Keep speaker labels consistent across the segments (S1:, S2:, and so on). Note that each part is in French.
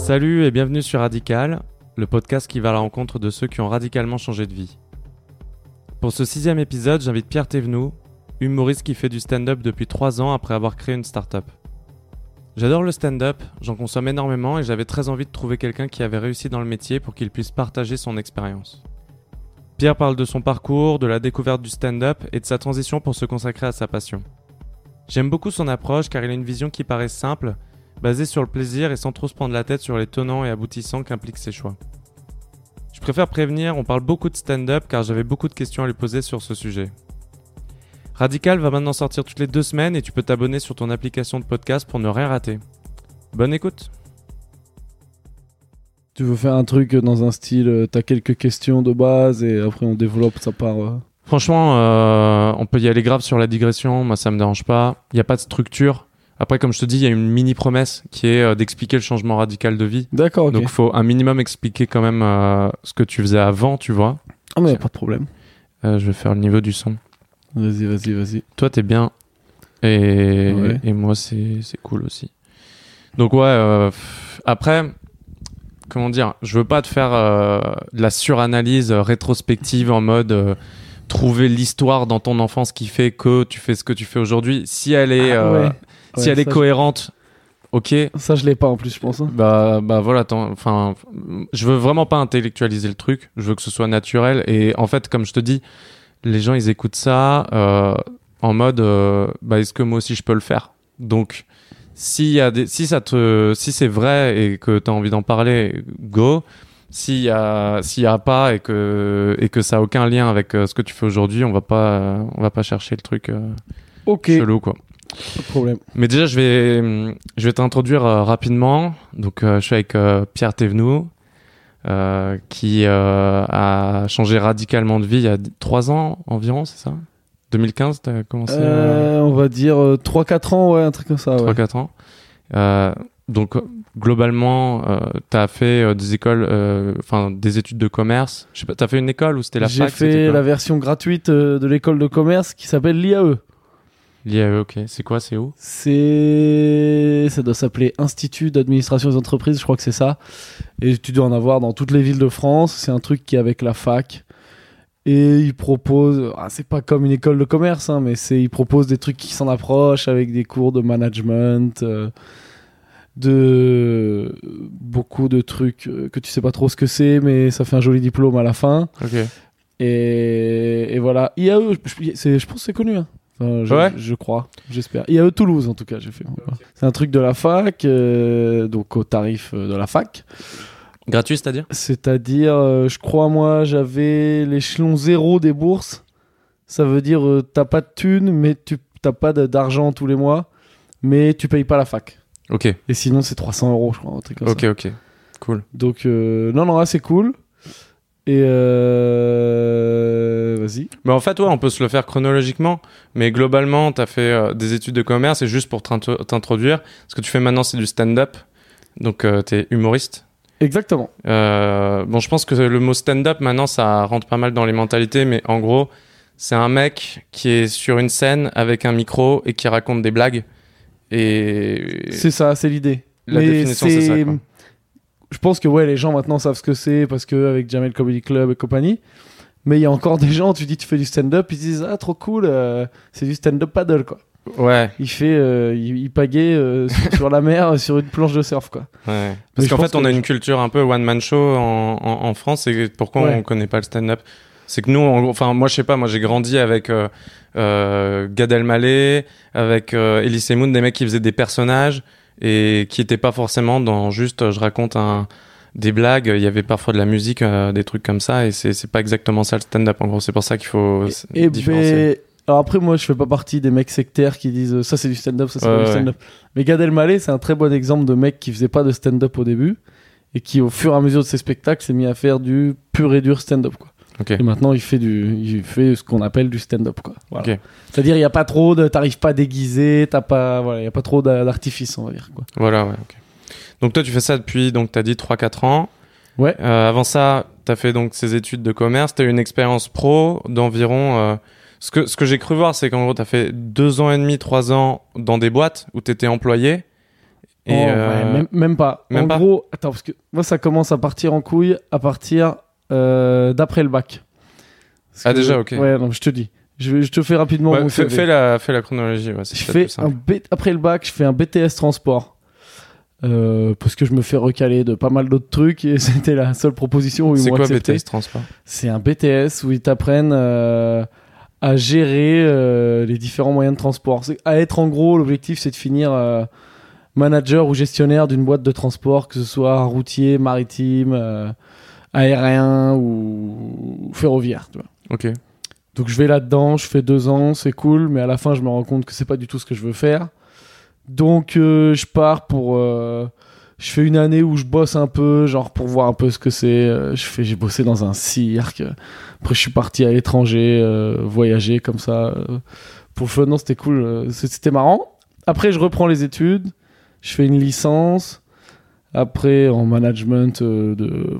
S1: Salut et bienvenue sur Radical, le podcast qui va à la rencontre de ceux qui ont radicalement changé de vie. Pour ce sixième épisode, j'invite Pierre Thévenoud, humoriste qui fait du stand-up depuis trois ans après avoir créé une start-up. J'adore le stand-up, j'en consomme énormément et j'avais très envie de trouver quelqu'un qui avait réussi dans le métier pour qu'il puisse partager son expérience. Pierre parle de son parcours, de la découverte du stand-up et de sa transition pour se consacrer à sa passion. J'aime beaucoup son approche car il a une vision qui paraît simple, basée sur le plaisir et sans trop se prendre la tête sur les tenants et aboutissants qu'impliquent ses choix. Je préfère prévenir, on parle beaucoup de stand-up car j'avais beaucoup de questions à lui poser sur ce sujet. Radical va maintenant sortir toutes les deux semaines et tu peux t'abonner sur ton application de podcast pour ne rien rater. Bonne écoute
S2: Tu veux faire un truc dans un style, euh, t'as quelques questions de base et après on développe, ça part. euh.
S1: Franchement, euh, on peut y aller grave sur la digression, moi ça me dérange pas. Il n'y a pas de structure. Après, comme je te dis, il y a une mini promesse qui est euh, d'expliquer le changement radical de vie.
S2: D'accord, ok.
S1: Donc, il faut un minimum expliquer quand même euh, ce que tu faisais avant, tu vois.
S2: ah, mais y a pas de problème.
S1: Euh, je vais faire le niveau du son.
S2: Vas-y, vas-y, vas-y.
S1: Toi, t'es bien. Et,
S2: Ouais.
S1: et moi, c'est c'est cool aussi. Donc, ouais, après, comment dire, je veux pas te faire de la suranalyse rétrospective en mode trouver l'histoire dans ton enfance qui fait que tu fais ce que tu fais aujourd'hui. Si elle est,
S2: Ah, ouais.
S1: Si elle est
S2: ça,
S1: cohérente, ok.
S2: Ça, je l'ai pas en plus, je pense. hein.
S1: Bah, bah voilà, attends, enfin, je veux vraiment pas intellectualiser le truc. Je veux que ce soit naturel. Et en fait, comme je te dis, les gens ils écoutent ça euh, en mode, euh, bah est-ce que moi aussi je peux le faire? Donc, s'il y a des, si ça te, si c'est vrai et que t'as envie d'en parler, go. S'il y a, s'il y a pas et que et que ça a aucun lien avec euh, ce que tu fais aujourd'hui, on va pas, on va pas chercher le truc euh,
S2: Ok,
S1: chelou quoi.
S2: Pas de problème.
S1: Mais déjà, je vais, je vais t'introduire euh, rapidement. Donc, euh, je suis avec euh, Pierre Thévenoud, qui a changé radicalement de vie il y a d- trois ans environ, c'est ça? 2015, t'as commencé euh,
S2: Euh, on va dire 3-4 ans, ouais, un truc comme ça. Ouais.
S1: 3-4 ans. Donc, globalement, euh, t'as fait des écoles, enfin, des études de commerce. Je sais pas, t'as fait une école ou c'était la
S2: J'ai
S1: fac c'était
S2: fait la version gratuite de l'école de commerce qui s'appelle l'IAE.
S1: L'IAE, ok. C'est quoi, c'est où?
S2: C'est, ça doit s'appeler Institut d'administration des entreprises, je crois que c'est ça. Et tu dois en avoir dans toutes les villes de France. C'est un truc qui est avec la fac. Et il propose, ah, c'est pas comme une école de commerce, hein, mais c'est, il propose des trucs qui s'en approchent avec des cours de management, euh, de beaucoup de trucs euh, que tu sais pas trop ce que c'est, mais ça fait un joli diplôme à la fin.
S1: Ok.
S2: Et, et voilà. IAE, je, je pense que c'est connu. hein. Enfin, je,
S1: Ouais.
S2: je crois, j'espère. IAE Toulouse, en tout cas, j'ai fait. Voilà. C'est un truc de la fac, euh, donc au tarif euh, de la fac.
S1: Gratuit, c'est-à-dire?
S2: C'est-à-dire, euh, je crois, moi, j'avais l'échelon zéro des bourses. Ça veut dire, euh, t'as pas de thunes, mais tu t'as pas d'argent tous les mois, mais tu payes pas la fac.
S1: Ok.
S2: Et sinon, c'est 300 euros, je crois, un truc comme
S1: Ok,
S2: ça.
S1: ok. Cool.
S2: Donc, euh, non, non, là, c'est cool. Et euh, vas-y.
S1: Mais en fait, ouais, on peut se le faire chronologiquement. Mais globalement, tu as fait euh, des études de commerce et juste pour t'intro- t'introduire, ce que tu fais maintenant, c'est du stand-up. Donc, tu es humoriste.
S2: Exactement.
S1: Euh, bon, je pense que le mot stand-up, maintenant, ça rentre pas mal dans les mentalités. Mais en gros, c'est un mec qui est sur une scène avec un micro et qui raconte des blagues. Et
S2: C'est ça, c'est l'idée.
S1: la
S2: Mais
S1: définition, c'est ça. quoi.
S2: Je pense que ouais, les gens maintenant savent ce que c'est parce que avec Jamel Comedy Club et compagnie. Mais il y a encore des gens, tu dis tu fais du stand-up, ils se disent ah trop cool, euh, c'est du stand-up paddle quoi.
S1: Ouais,
S2: Il fait, euh, il, il pagaie euh, sur- sur la mer sur une planche de surf quoi.
S1: ouais. Parce qu'en fait, on
S2: que-
S1: a une culture un peu one-man show en, en, en France. Et pourquoi
S2: Ouais.
S1: on connaît pas le stand-up? C'est que nous, enfin, moi, je sais pas, moi, j'ai grandi avec euh, Gad Elmaleh, avec Elise Moon, des mecs qui faisaient des personnages et qui étaient pas forcément dans juste euh, je raconte un des blagues. Il y avait parfois de la musique, euh, des trucs comme ça, et c'est pas exactement ça le stand-up. En gros, c'est pour ça qu'il faut s-
S2: Et
S1: différencier.
S2: ben, alors après moi je fais pas partie des mecs sectaires qui disent euh, ça c'est du stand-up, ça c'est
S1: Ouais,
S2: pas du
S1: ouais.
S2: stand-up. Mais Gad Elmaleh c'est un très bon exemple de mec qui faisait pas de stand-up au début et qui au fur et à mesure de ses spectacles s'est mis à faire du pur et dur stand-up quoi. Et maintenant, il fait, du, il fait ce qu'on appelle du stand-up. quoi. Voilà.
S1: Ok.
S2: C'est-à-dire, il n'y a pas trop de. T'arrives pas déguisé, t'as pas. Voilà, il n'y a pas trop d'a- d'artifice, on va dire. Quoi.
S1: Voilà, ouais, ok. Donc toi, tu fais ça depuis, donc t'as dit 3-4 ans.
S2: Ouais.
S1: Euh, avant ça, t'as fait donc ces études de commerce. T'as eu une expérience pro d'environ. euh, ce que ce que j'ai cru voir, c'est qu'en gros, t'as fait deux ans et demi, trois ans dans des boîtes où t'étais employé. Et,
S2: Oh, ouais,
S1: euh,
S2: même, même pas.
S1: même
S2: en
S1: pas
S2: gros, attends, parce que moi, ça commence à partir en couille à partir euh, d'après le bac. Parce
S1: Ah,
S2: que-
S1: déjà, ok.
S2: Ouais, je te dis. Je, te fais rapidement
S1: ouais,
S2: mon
S1: fais, la, fais la chronologie. Ouais, c'est
S2: Je fais un B- après le bac, je fais un BTS transport. Euh, parce que je me fais recaler de pas mal d'autres trucs et c'était la seule proposition où ils
S1: C'est
S2: m'ont
S1: quoi
S2: accepté.
S1: BTS Transport?
S2: C'est un BTS où ils t'apprennent euh, à gérer euh, les différents moyens de transport. C'est- À être en gros, l'objectif c'est de finir manager ou gestionnaire d'une boîte de transport, que ce soit routier, maritime, aérien ou ferroviaire. Tu vois.
S1: Ok.
S2: Donc je vais là-dedans, je fais deux ans, c'est cool, mais à la fin je me rends compte que c'est pas du tout ce que je veux faire. Donc euh, je pars pour, euh, je fais une année où je bosse un peu, genre pour voir un peu ce que c'est. Euh, je fais, j'ai bossé dans un cirque. Après je suis parti à l'étranger, euh, voyager comme ça pour le fun. Non, c'était cool, c'était marrant. Après je reprends les études, je fais une licence. Après en management euh, de,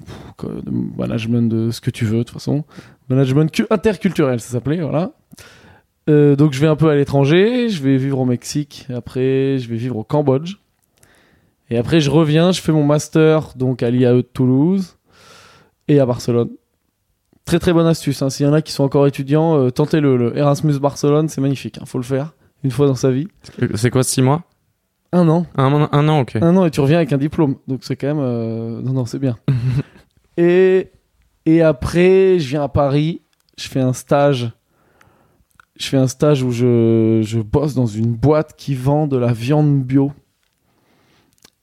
S2: management de ce que tu veux de toute façon. Management cu- interculturel, ça s'appelait, voilà. Euh, donc je vais un peu à l'étranger, je vais vivre au Mexique, après je vais vivre au Cambodge. Et après je reviens, je fais mon master donc à l'IAE de Toulouse et à Barcelone. Très très bonne astuce, hein. s'il y en a qui sont encore étudiants, euh, tentez-le, le Erasmus Barcelone, c'est magnifique, il faut le faire une fois dans sa vie.
S1: C'est quoi, 6 mois?
S2: Un an,
S1: un, an- un an, ok.
S2: un an et tu reviens avec un diplôme, donc c'est quand même... euh, Non, non, c'est bien. et, et après, je viens à Paris, je fais un stage. Je fais un stage où je, je bosse dans une boîte qui vend de la viande bio.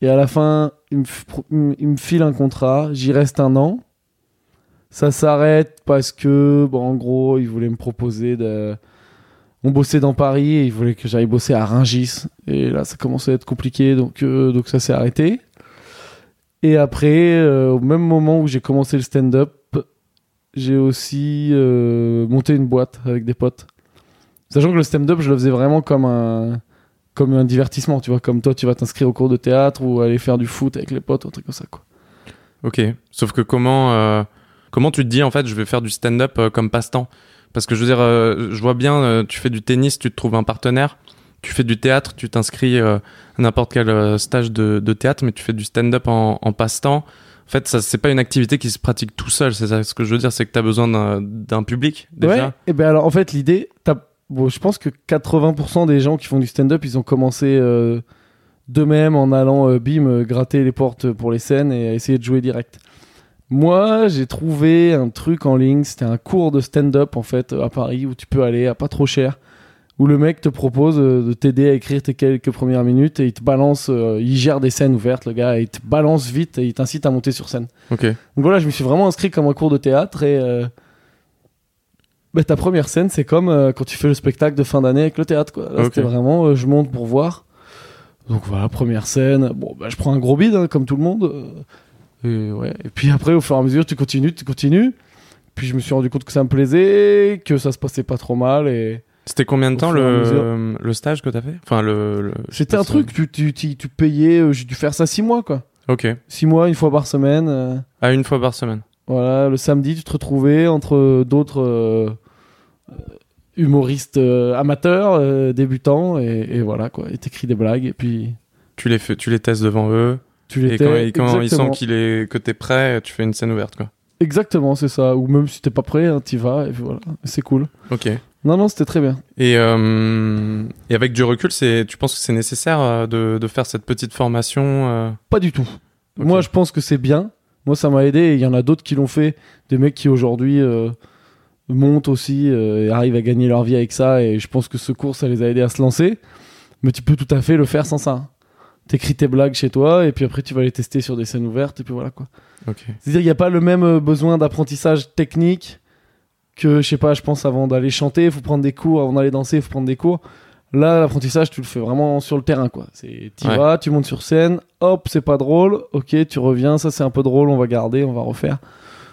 S2: Et à la fin, il me- il me file un contrat, j'y reste un an. Ça s'arrête parce que, bon, en gros, il voulait me proposer de. On bossait dans Paris et il voulait que j'aille bosser à Rungis. Et là, ça commençait à être compliqué, donc, euh, donc ça s'est arrêté. Et après, euh, au même moment où j'ai commencé le stand-up, j'ai aussi euh, monté une boîte avec des potes. Sachant que le stand-up, je le faisais vraiment comme un, comme un divertissement, tu vois. Comme toi, tu vas t'inscrire au cours de théâtre ou aller faire du foot avec les potes, un truc comme ça, quoi.
S1: Ok. Sauf que comment, comment tu te dis en fait, je vais faire du stand-up comme passe-temps? Parce que je veux dire, euh, je vois bien, euh, tu fais du tennis, tu te trouves un partenaire. Tu fais du théâtre, tu t'inscris euh, à n'importe quel stage de, théâtre, mais tu fais du stand-up en, passe-temps. En fait, ça c'est pas une activité qui se pratique tout seul. C'est ça ce que je veux dire, c'est que tu as besoin d'un- public déjà.
S2: Ouais, et ben alors en fait l'idée, bon, je pense que 80% des gens qui font du stand-up, ils ont commencé d'eux-mêmes en allant bim gratter les portes pour les scènes et essayer de jouer direct. Moi, j'ai trouvé un truc en ligne, c'était un cours de stand-up en fait à Paris où tu peux aller à pas trop cher, où le mec te propose euh, de t'aider à écrire tes quelques premières minutes et il te balance, euh, il gère des scènes ouvertes le gars, et il te balance vite et il t'incite à monter sur scène.
S1: Ok.
S2: Donc voilà, je me suis vraiment inscrit comme un cours de théâtre et euh, bah, ta première scène, c'est comme euh, quand tu fais le spectacle de fin d'année avec le théâtre. Quoi. Là. C'était vraiment, je monte pour voir. Donc voilà, première scène. Bon, bah, je prends un gros bide, hein, comme tout le monde. Et, ouais. et puis après, au fur et à mesure, tu continues, tu continues. Puis je me suis rendu compte que ça me plaisait, que ça se passait pas trop mal. Et
S1: C'était combien de
S2: Au
S1: temps le, stage que t'as fait? Enfin, le.
S2: c'était un
S1: si-
S2: truc, tu, tu, tu, tu payais, euh, j'ai dû faire ça six mois, quoi.
S1: Ok.
S2: Six mois, une fois par semaine. euh,
S1: À une fois par semaine.
S2: Voilà, le samedi, tu te retrouvais entre d'autres euh, humoristes euh, amateurs, débutants, et, et voilà quoi. Et t'écris des blagues, et puis
S1: Tu les, fais, tu les testes devant eux.
S2: Tu les
S1: Et quand, quand ils
S2: exactement.
S1: sentent qu'il est, que t'es prêt, tu fais une scène ouverte, quoi.
S2: Exactement, c'est ça. Ou même si t'es pas prêt, hein, t'y vas, et puis voilà. C'est cool.
S1: Ok.
S2: Non, non, c'était très bien.
S1: Et, euh, et avec du recul, c'est, tu penses que c'est nécessaire euh, de, de faire cette petite formation euh,
S2: Pas du tout. Moi, je pense que c'est bien. Moi, ça m'a aidé, et il y en a d'autres qui l'ont fait. Des mecs qui aujourd'hui euh, montent aussi et arrivent à gagner leur vie avec ça, et je pense que ce cours, ça les a aidés à se lancer. Mais tu peux tout à fait le faire sans ça. T'écris tes blagues chez toi, et puis après, tu vas les tester sur des scènes ouvertes, et puis voilà quoi. C'est-à-dire qu'il n'y a pas le même euh, besoin d'apprentissage technique que, je sais pas, je pense avant d'aller chanter, il faut prendre des cours, avant d'aller danser, il faut prendre des cours. Là, l'apprentissage, tu le fais vraiment sur le terrain, quoi. C'est, tu
S1: Ouais.
S2: vas, tu montes sur scène, hop, c'est pas drôle, ok, tu reviens, ça c'est un peu drôle, on va garder, on va refaire.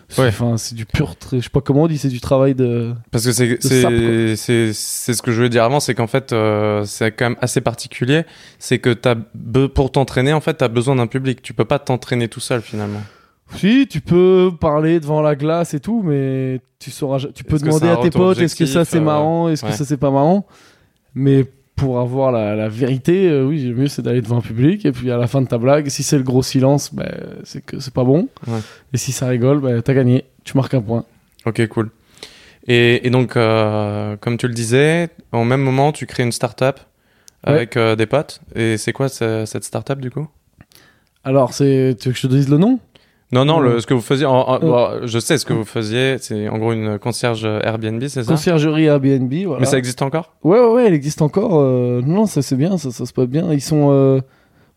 S2: C'est,
S1: Ouais.
S2: Enfin, c'est du pur, je sais pas comment on dit, c'est du travail de.
S1: Parce que c'est, c'est, c'est, c'est ce que je voulais dire avant, c'est qu'en fait, euh, c'est quand même assez particulier. C'est que t'as be- pour t'entraîner, en fait, t'as besoin d'un public. Tu peux pas t'entraîner tout seul, finalement.
S2: Si, tu peux parler devant la glace et tout, mais tu sauras, tu peux
S1: Est-ce
S2: demander à tes potes, est-ce que ça c'est
S1: euh,
S2: marrant, est-ce
S1: ouais.
S2: que ça c'est pas marrant, mais pour avoir la, la vérité, euh, oui, le mieux c'est d'aller devant un public. Et puis à la fin de ta blague, si c'est le gros silence, ben, c'est que c'est pas bon.
S1: Ouais.
S2: Et si ça rigole, ben, t'as gagné. Tu marques un point.
S1: Ok, cool. Et, et donc, euh, comme tu le disais, au même moment, tu crées une startup
S2: Ouais.
S1: avec euh, des potes. Et c'est quoi ce- cette startup du coup?
S2: Alors, c'est, tu veux que je te dise le nom?
S1: Non, non, le-
S2: Euh.
S1: ce que vous faisiez. en- en-
S2: Euh.
S1: bon, je sais ce que vous faisiez. C'est en gros une concierge Airbnb, c'est ça?
S2: Conciergerie Airbnb. Voilà.
S1: Mais ça existe encore?
S2: Ouais, ouais, ouais, elle existe encore. euh, Non, ça c'est bien, ça, ça se passe bien. Ils sont. euh,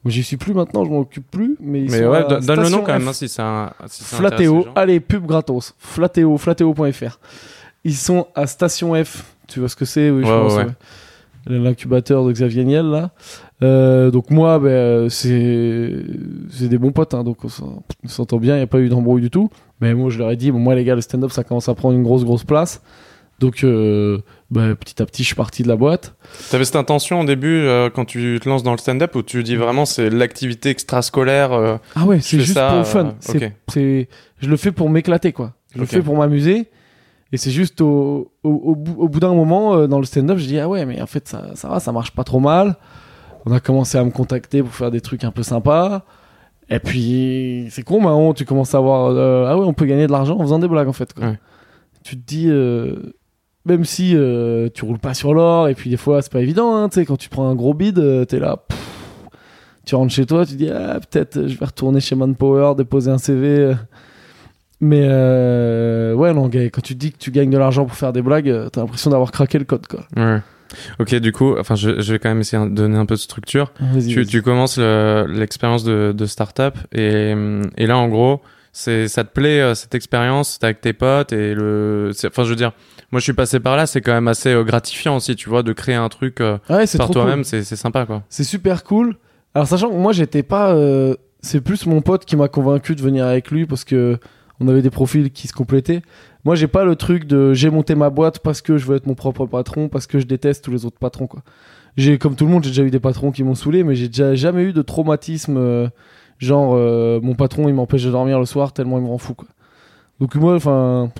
S2: J'y suis plus maintenant, je m'en occupe plus. Mais, ils
S1: Mais
S2: sont
S1: ouais,
S2: à
S1: don- donne le nom quand même, hein, si c'est un. Si
S2: Flatéo, allez, pub gratos. Flatéo, flatéo.fr. Ils sont à Station F. Tu vois ce que c'est? Oui, je
S1: Ouais,
S2: pense.
S1: ouais,
S2: ouais. L'incubateur de Xavier Niel, là. Euh, donc, moi, ben, c'est c'est des bons potes, hein, donc on s'en- on s'entend bien, il n'y a pas eu d'embrouille du tout. Mais moi, je leur ai dit, bon, moi, les gars, le stand-up, ça commence à prendre une grosse, grosse place. Donc, euh, ben, petit à petit, je suis parti de la boîte.
S1: T'avais cette intention au début euh, quand tu te lances dans le stand-up où tu dis vraiment c'est l'activité extrascolaire.
S2: Ah ouais, c'est juste
S1: ça,
S2: pour le fun. C'est,
S1: ok.
S2: c'est, je le fais pour m'éclater, quoi. Je le fais pour m'amuser. Et c'est juste au, au, au bout, bout d'un moment, dans le stand-up, je dis, ah ouais, mais en fait, ça, ça va, ça marche pas trop mal. On a commencé à me contacter pour faire des trucs un peu sympas. Et puis, c'est con, maintenant, tu commences à voir, euh, ah ouais, on peut gagner de l'argent en faisant des blagues, en fait. quoi.
S1: Ouais.
S2: Tu te dis, euh, même si euh, tu roules pas sur l'or, et puis des fois, c'est pas évident, hein, tu sais, quand tu prends un gros bid, t'es là, pff, tu rentres chez toi, tu dis, ah, peut-être je vais retourner chez Manpower, déposer un CV. Mais ouais, non, quand tu te dis que tu gagnes de l'argent pour faire des blagues, t'as l'impression d'avoir craqué le code, quoi.
S1: Ouais. Ok, du coup, enfin, je, je vais quand même essayer de donner un peu de structure. Tu, commences le- l'expérience de, de start-up et, et là, en gros, c'est ça te plaît euh, cette expérience, t'es avec tes potes et le. c'est- Enfin, je veux dire, moi, je suis passé par là, c'est quand même assez euh, gratifiant aussi, tu vois, de créer un truc euh,
S2: Ouais,
S1: par
S2: cool.
S1: toi-même, c'est c'est sympa, quoi.
S2: C'est super cool. Alors, sachant que moi, j'étais pas. euh, c'est plus mon pote qui m'a convaincu de venir avec lui parce que on avait des profils qui se complétaient. Moi, j'ai pas le truc de j'ai monté ma boîte parce que je veux être mon propre patron, parce que je déteste tous les autres patrons, quoi. J'ai, comme tout le monde, j'ai déjà eu des patrons qui m'ont saoulé, mais j'ai déjà jamais eu de traumatisme. euh, genre, euh, mon patron, il m'empêche de dormir le soir tellement il me rend fou, quoi. Donc, moi, enfin.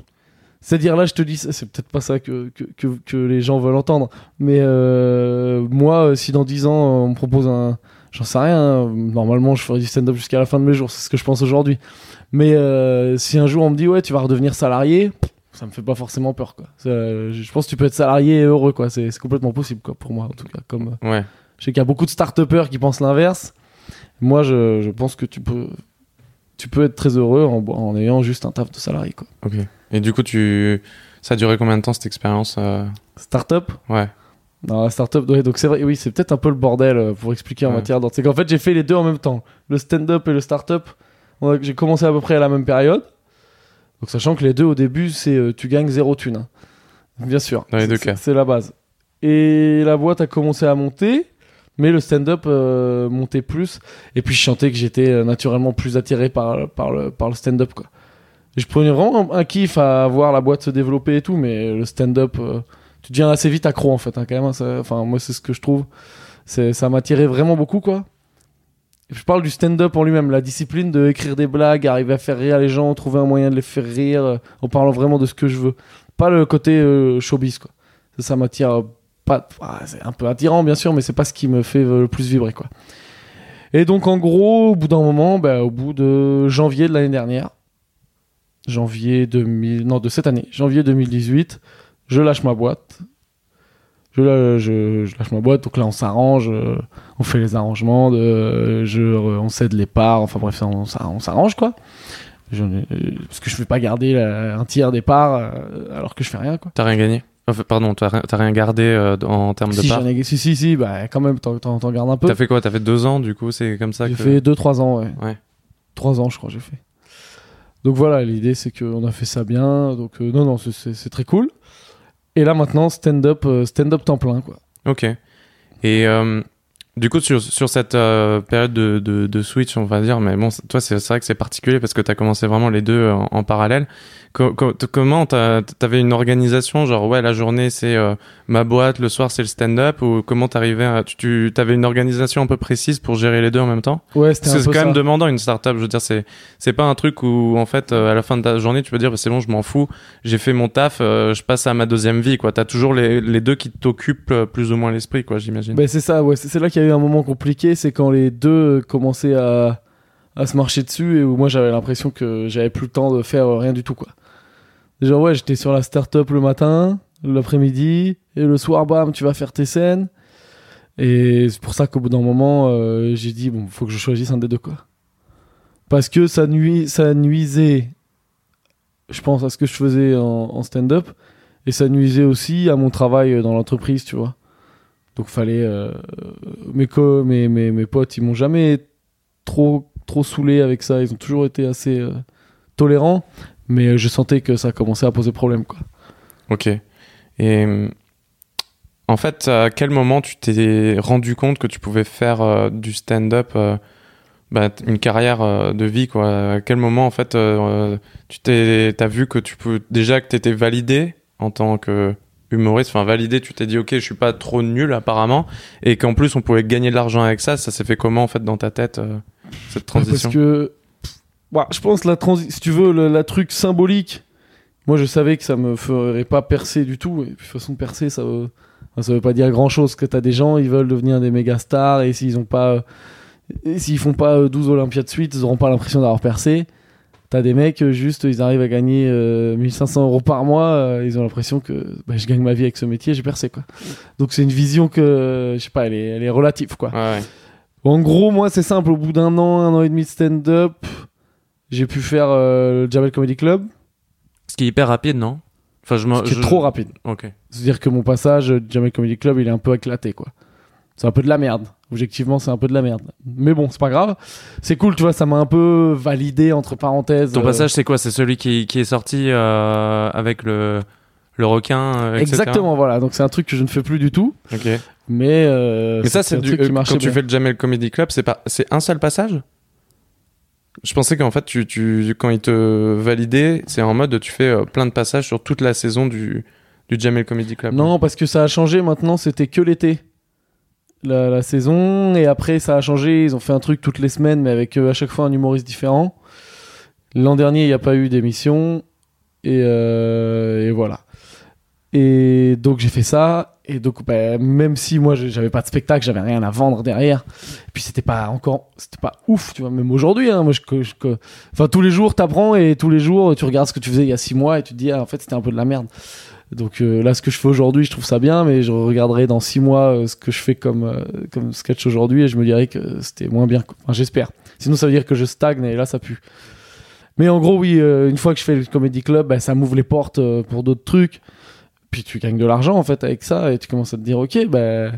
S2: C'est-à-dire là, je te dis, c'est peut-être pas ça que, que, que, les gens veulent entendre. Mais euh, moi, si dans 10 ans, on me propose un. J'en sais rien. hein, Normalement, je ferai du stand-up jusqu'à la fin de mes jours. C'est ce que je pense aujourd'hui. Mais euh, si un jour on me dit, ouais, tu vas redevenir salarié, ça me fait pas forcément peur, quoi. Ça, je pense que tu peux être salarié et heureux, quoi. C'est complètement possible, quoi, pour moi, en tout cas. Comme, euh,
S1: Ouais.
S2: je sais qu'il y a beaucoup de start-upers qui pensent l'inverse. Moi, je, je pense que tu peux. Tu peux être très heureux en, en ayant juste un taf de salarié, quoi.
S1: Ok. Et du coup, tu. Ça a duré combien de temps cette expérience euh,
S2: Start-up,
S1: Ouais.
S2: Non, la startup, ouais, donc c'est vrai, oui, c'est peut-être un peu le bordel euh, pour expliquer en
S1: Ouais.
S2: matière d'ordre. C'est qu'en fait, j'ai fait les deux en même temps. Le stand-up et le startup, j'ai commencé à peu près à la même période. Donc, sachant que les deux, au début, c'est euh, tu gagnes zéro thune. hein. Bien sûr.
S1: Dans les deux cas.
S2: C'est la base. Et la boîte a commencé à monter, mais le stand-up euh, montait plus. Et puis, je sentais que j'étais euh, naturellement plus attiré par, par le, par le stand-up, quoi. Et je prenais vraiment un, un kiff à voir la boîte se développer et tout, mais le stand-up, euh, tu deviens assez vite accro en fait, hein, quand même. hein, Enfin, moi, c'est ce que je trouve. C'est, ça m'attirait vraiment beaucoup, quoi. Je parle du stand-up en lui-même, la discipline de écrire des blagues, arriver à faire rire les gens, trouver un moyen de les faire rire, euh, en parlant vraiment de ce que je veux. Pas le côté euh, showbiz, quoi. Ça, m'attire euh, pas. ah, c'est un peu attirant, bien sûr, mais c'est pas ce qui me fait le plus vibrer, quoi. Et donc, en gros, au bout d'un moment, bah, au bout de janvier de l'année dernière, janvier 2000, non, de cette année, janvier 2018, je lâche ma boîte. Je, la- je, je lâche ma boîte, donc là on s'arrange, euh, on fait les arrangements, de, je, on cède les parts, enfin bref, on, s'a- on s'arrange quoi. Je, euh, parce que je vais pas garder la- un tiers des parts euh, alors que je fais rien quoi.
S1: T'as rien gagné? Enfin, Pardon, t'as rien, t'as rien gardé euh, en termes de
S2: Si,
S1: part
S2: j'en ai- si, si, si, bah quand même, t'en, t'en- t'en gardes un peu.
S1: T'as fait quoi? T'as fait deux ans, du coup, c'est comme ça
S2: J'ai
S1: que.
S2: fait 2-3 ans, ouais.
S1: Ouais.
S2: 3 ans, je crois, j'ai fait. Donc voilà, l'idée, c'est qu'on a fait ça bien. Donc euh, non, non, c'est- c'est c'est très cool. Et là, maintenant, stand-up euh, stand-up temps plein, quoi.
S1: Ok. Et euh, Du coup, sur, sur cette euh, période de, de, switch, on va dire, mais bon, toi, c'est vrai que c'est particulier parce que tu as commencé vraiment les deux en parallèle. Co co comment t'avais une organisation, genre ouais, la journée c'est euh, ma boîte, le soir c'est le stand-up, ou comment t'arrivais à, tu, tu avais une organisation un peu précise pour gérer les deux en même temps?
S2: Ouais, c'était
S1: C'est quand même demandant une startup. Je veux dire, c'est c'est pas un truc où en fait euh, à la fin de ta journée tu peux dire bah, c'est bon, je m'en fous, j'ai fait mon taf, je passe à ma deuxième vie quoi. T'as toujours les, les deux qui t'occupent plus ou moins l'esprit quoi, j'imagine.
S2: Ben c'est ça, ouais, c'est là qu'il y a eu un moment compliqué, c'est quand les deux commençaient à, à se marcher dessus et où moi j'avais l'impression que j'avais plus le temps de faire rien du tout quoi. Déjà ouais, j'étais sur la start-up le matin, l'après-midi et le soir bam, tu vas faire tes scènes. Et c'est pour ça qu'au bout d'un moment, euh, j'ai dit bon, faut que je choisisse un des deux quoi. Parce que ça ça nuisait, je pense à ce que je faisais en, stand-up et ça nuisait aussi à mon travail dans l'entreprise, tu vois. Donc fallait. Euh, mes, co mes, mes, mes, potes, ils m'ont jamais trop, trop saoulé avec ça. Ils ont toujours été assez euh, tolérants. Mais je sentais que ça commençait à poser problème. Quoi.
S1: Ok. Et en fait, à quel moment tu t'es rendu compte que tu pouvais faire euh, du stand-up, bah, une carrière de vie quoi? À quel moment en fait tu t'es, t'as vu que tu peux déjà que t'étais validé en tant que humoriste, enfin validé, tu t'es dit ok, je suis pas trop nul apparemment, et qu'en plus on pouvait gagner de l'argent avec ça. Ça s'est fait comment en fait dans ta tête euh, cette transition
S2: Parce que, bah, je pense la transition, si tu veux, le, la truc symbolique. Moi, je savais que ça me ferait pas percer du tout. Et puis, de toute façon, percer, ça veut, ça veut pas dire grand chose. Que t'as des gens, ils veulent devenir des méga stars, et s'ils ont pas, s'ils font pas 12 Olympiades de suite, ils auront pas l'impression d'avoir percé. T'as des mecs, euh, juste, ils arrivent à gagner 1500 euh, euros par mois, euh, ils ont l'impression que bah, je gagne ma vie avec ce métier, j'ai percé, quoi. Donc c'est une vision que, je sais pas, elle est, elle est relative, quoi.
S1: Ouais,
S2: En gros, moi, c'est simple, au bout d'un an, un an et demi de stand-up, j'ai pu faire le Jamel Comedy Club.
S1: Ce qui est hyper rapide, non?
S2: Enfin, je Ce qui est trop rapide.
S1: Ok.
S2: C'est-à-dire que mon passage Jamel Comedy Club, il est un peu éclaté, quoi. C'est un peu de la merde. Objectivement, c'est un peu de la merde. Mais bon, c'est pas grave. C'est cool, tu vois, ça m'a un peu validé, entre parenthèses.
S1: Ton euh, passage, c'est quoi? C'est celui qui, qui, est sorti euh, avec le, le requin, euh,
S2: Exactement, voilà. Donc c'est un truc que je ne fais plus du tout.
S1: Ok.
S2: Mais,
S1: Mais ça, c'est du. quand tu fais le Jamel Comedy Club, c'est pas, c'est un seul passage? Je pensais qu'en fait, tu, quand ils te validaient, c'est en mode tu fais plein de passages sur toute la saison du, du Jamel Comedy Club.
S2: Non, parce que ça a changé. Maintenant, c'était que l'été. La, saison. Et après ça a changé. Ils ont fait un truc toutes les semaines mais avec euh, à chaque fois un humoriste différent. L'an dernier il n'y a pas eu d'émission. Et, euh, et, voilà et donc j'ai fait ça et donc bah, même si moi j'avais pas de spectacle j'avais rien à vendre derrière et puis c'était pas encore c'était pas ouf tu vois même aujourd'hui hein, moi je, enfin tous les jours t'apprends et tous les jours tu regardes ce que tu faisais il y a six mois et tu te dis ah, en fait c'était un peu de la merde donc euh, là, ce que je fais aujourd'hui, je trouve ça bien, mais je regarderai dans six mois euh, ce que je fais comme, euh, comme sketch aujourd'hui et je me dirais que c'était moins bien. Enfin, j'espère. Sinon, ça veut dire que je stagne et là, ça pue. Mais en gros, oui, une fois que je fais le comedy club, bah, ça m'ouvre les portes pour d'autres trucs. Tu gagnes de l'argent en fait avec ça et tu commences à te dire, ok, bah,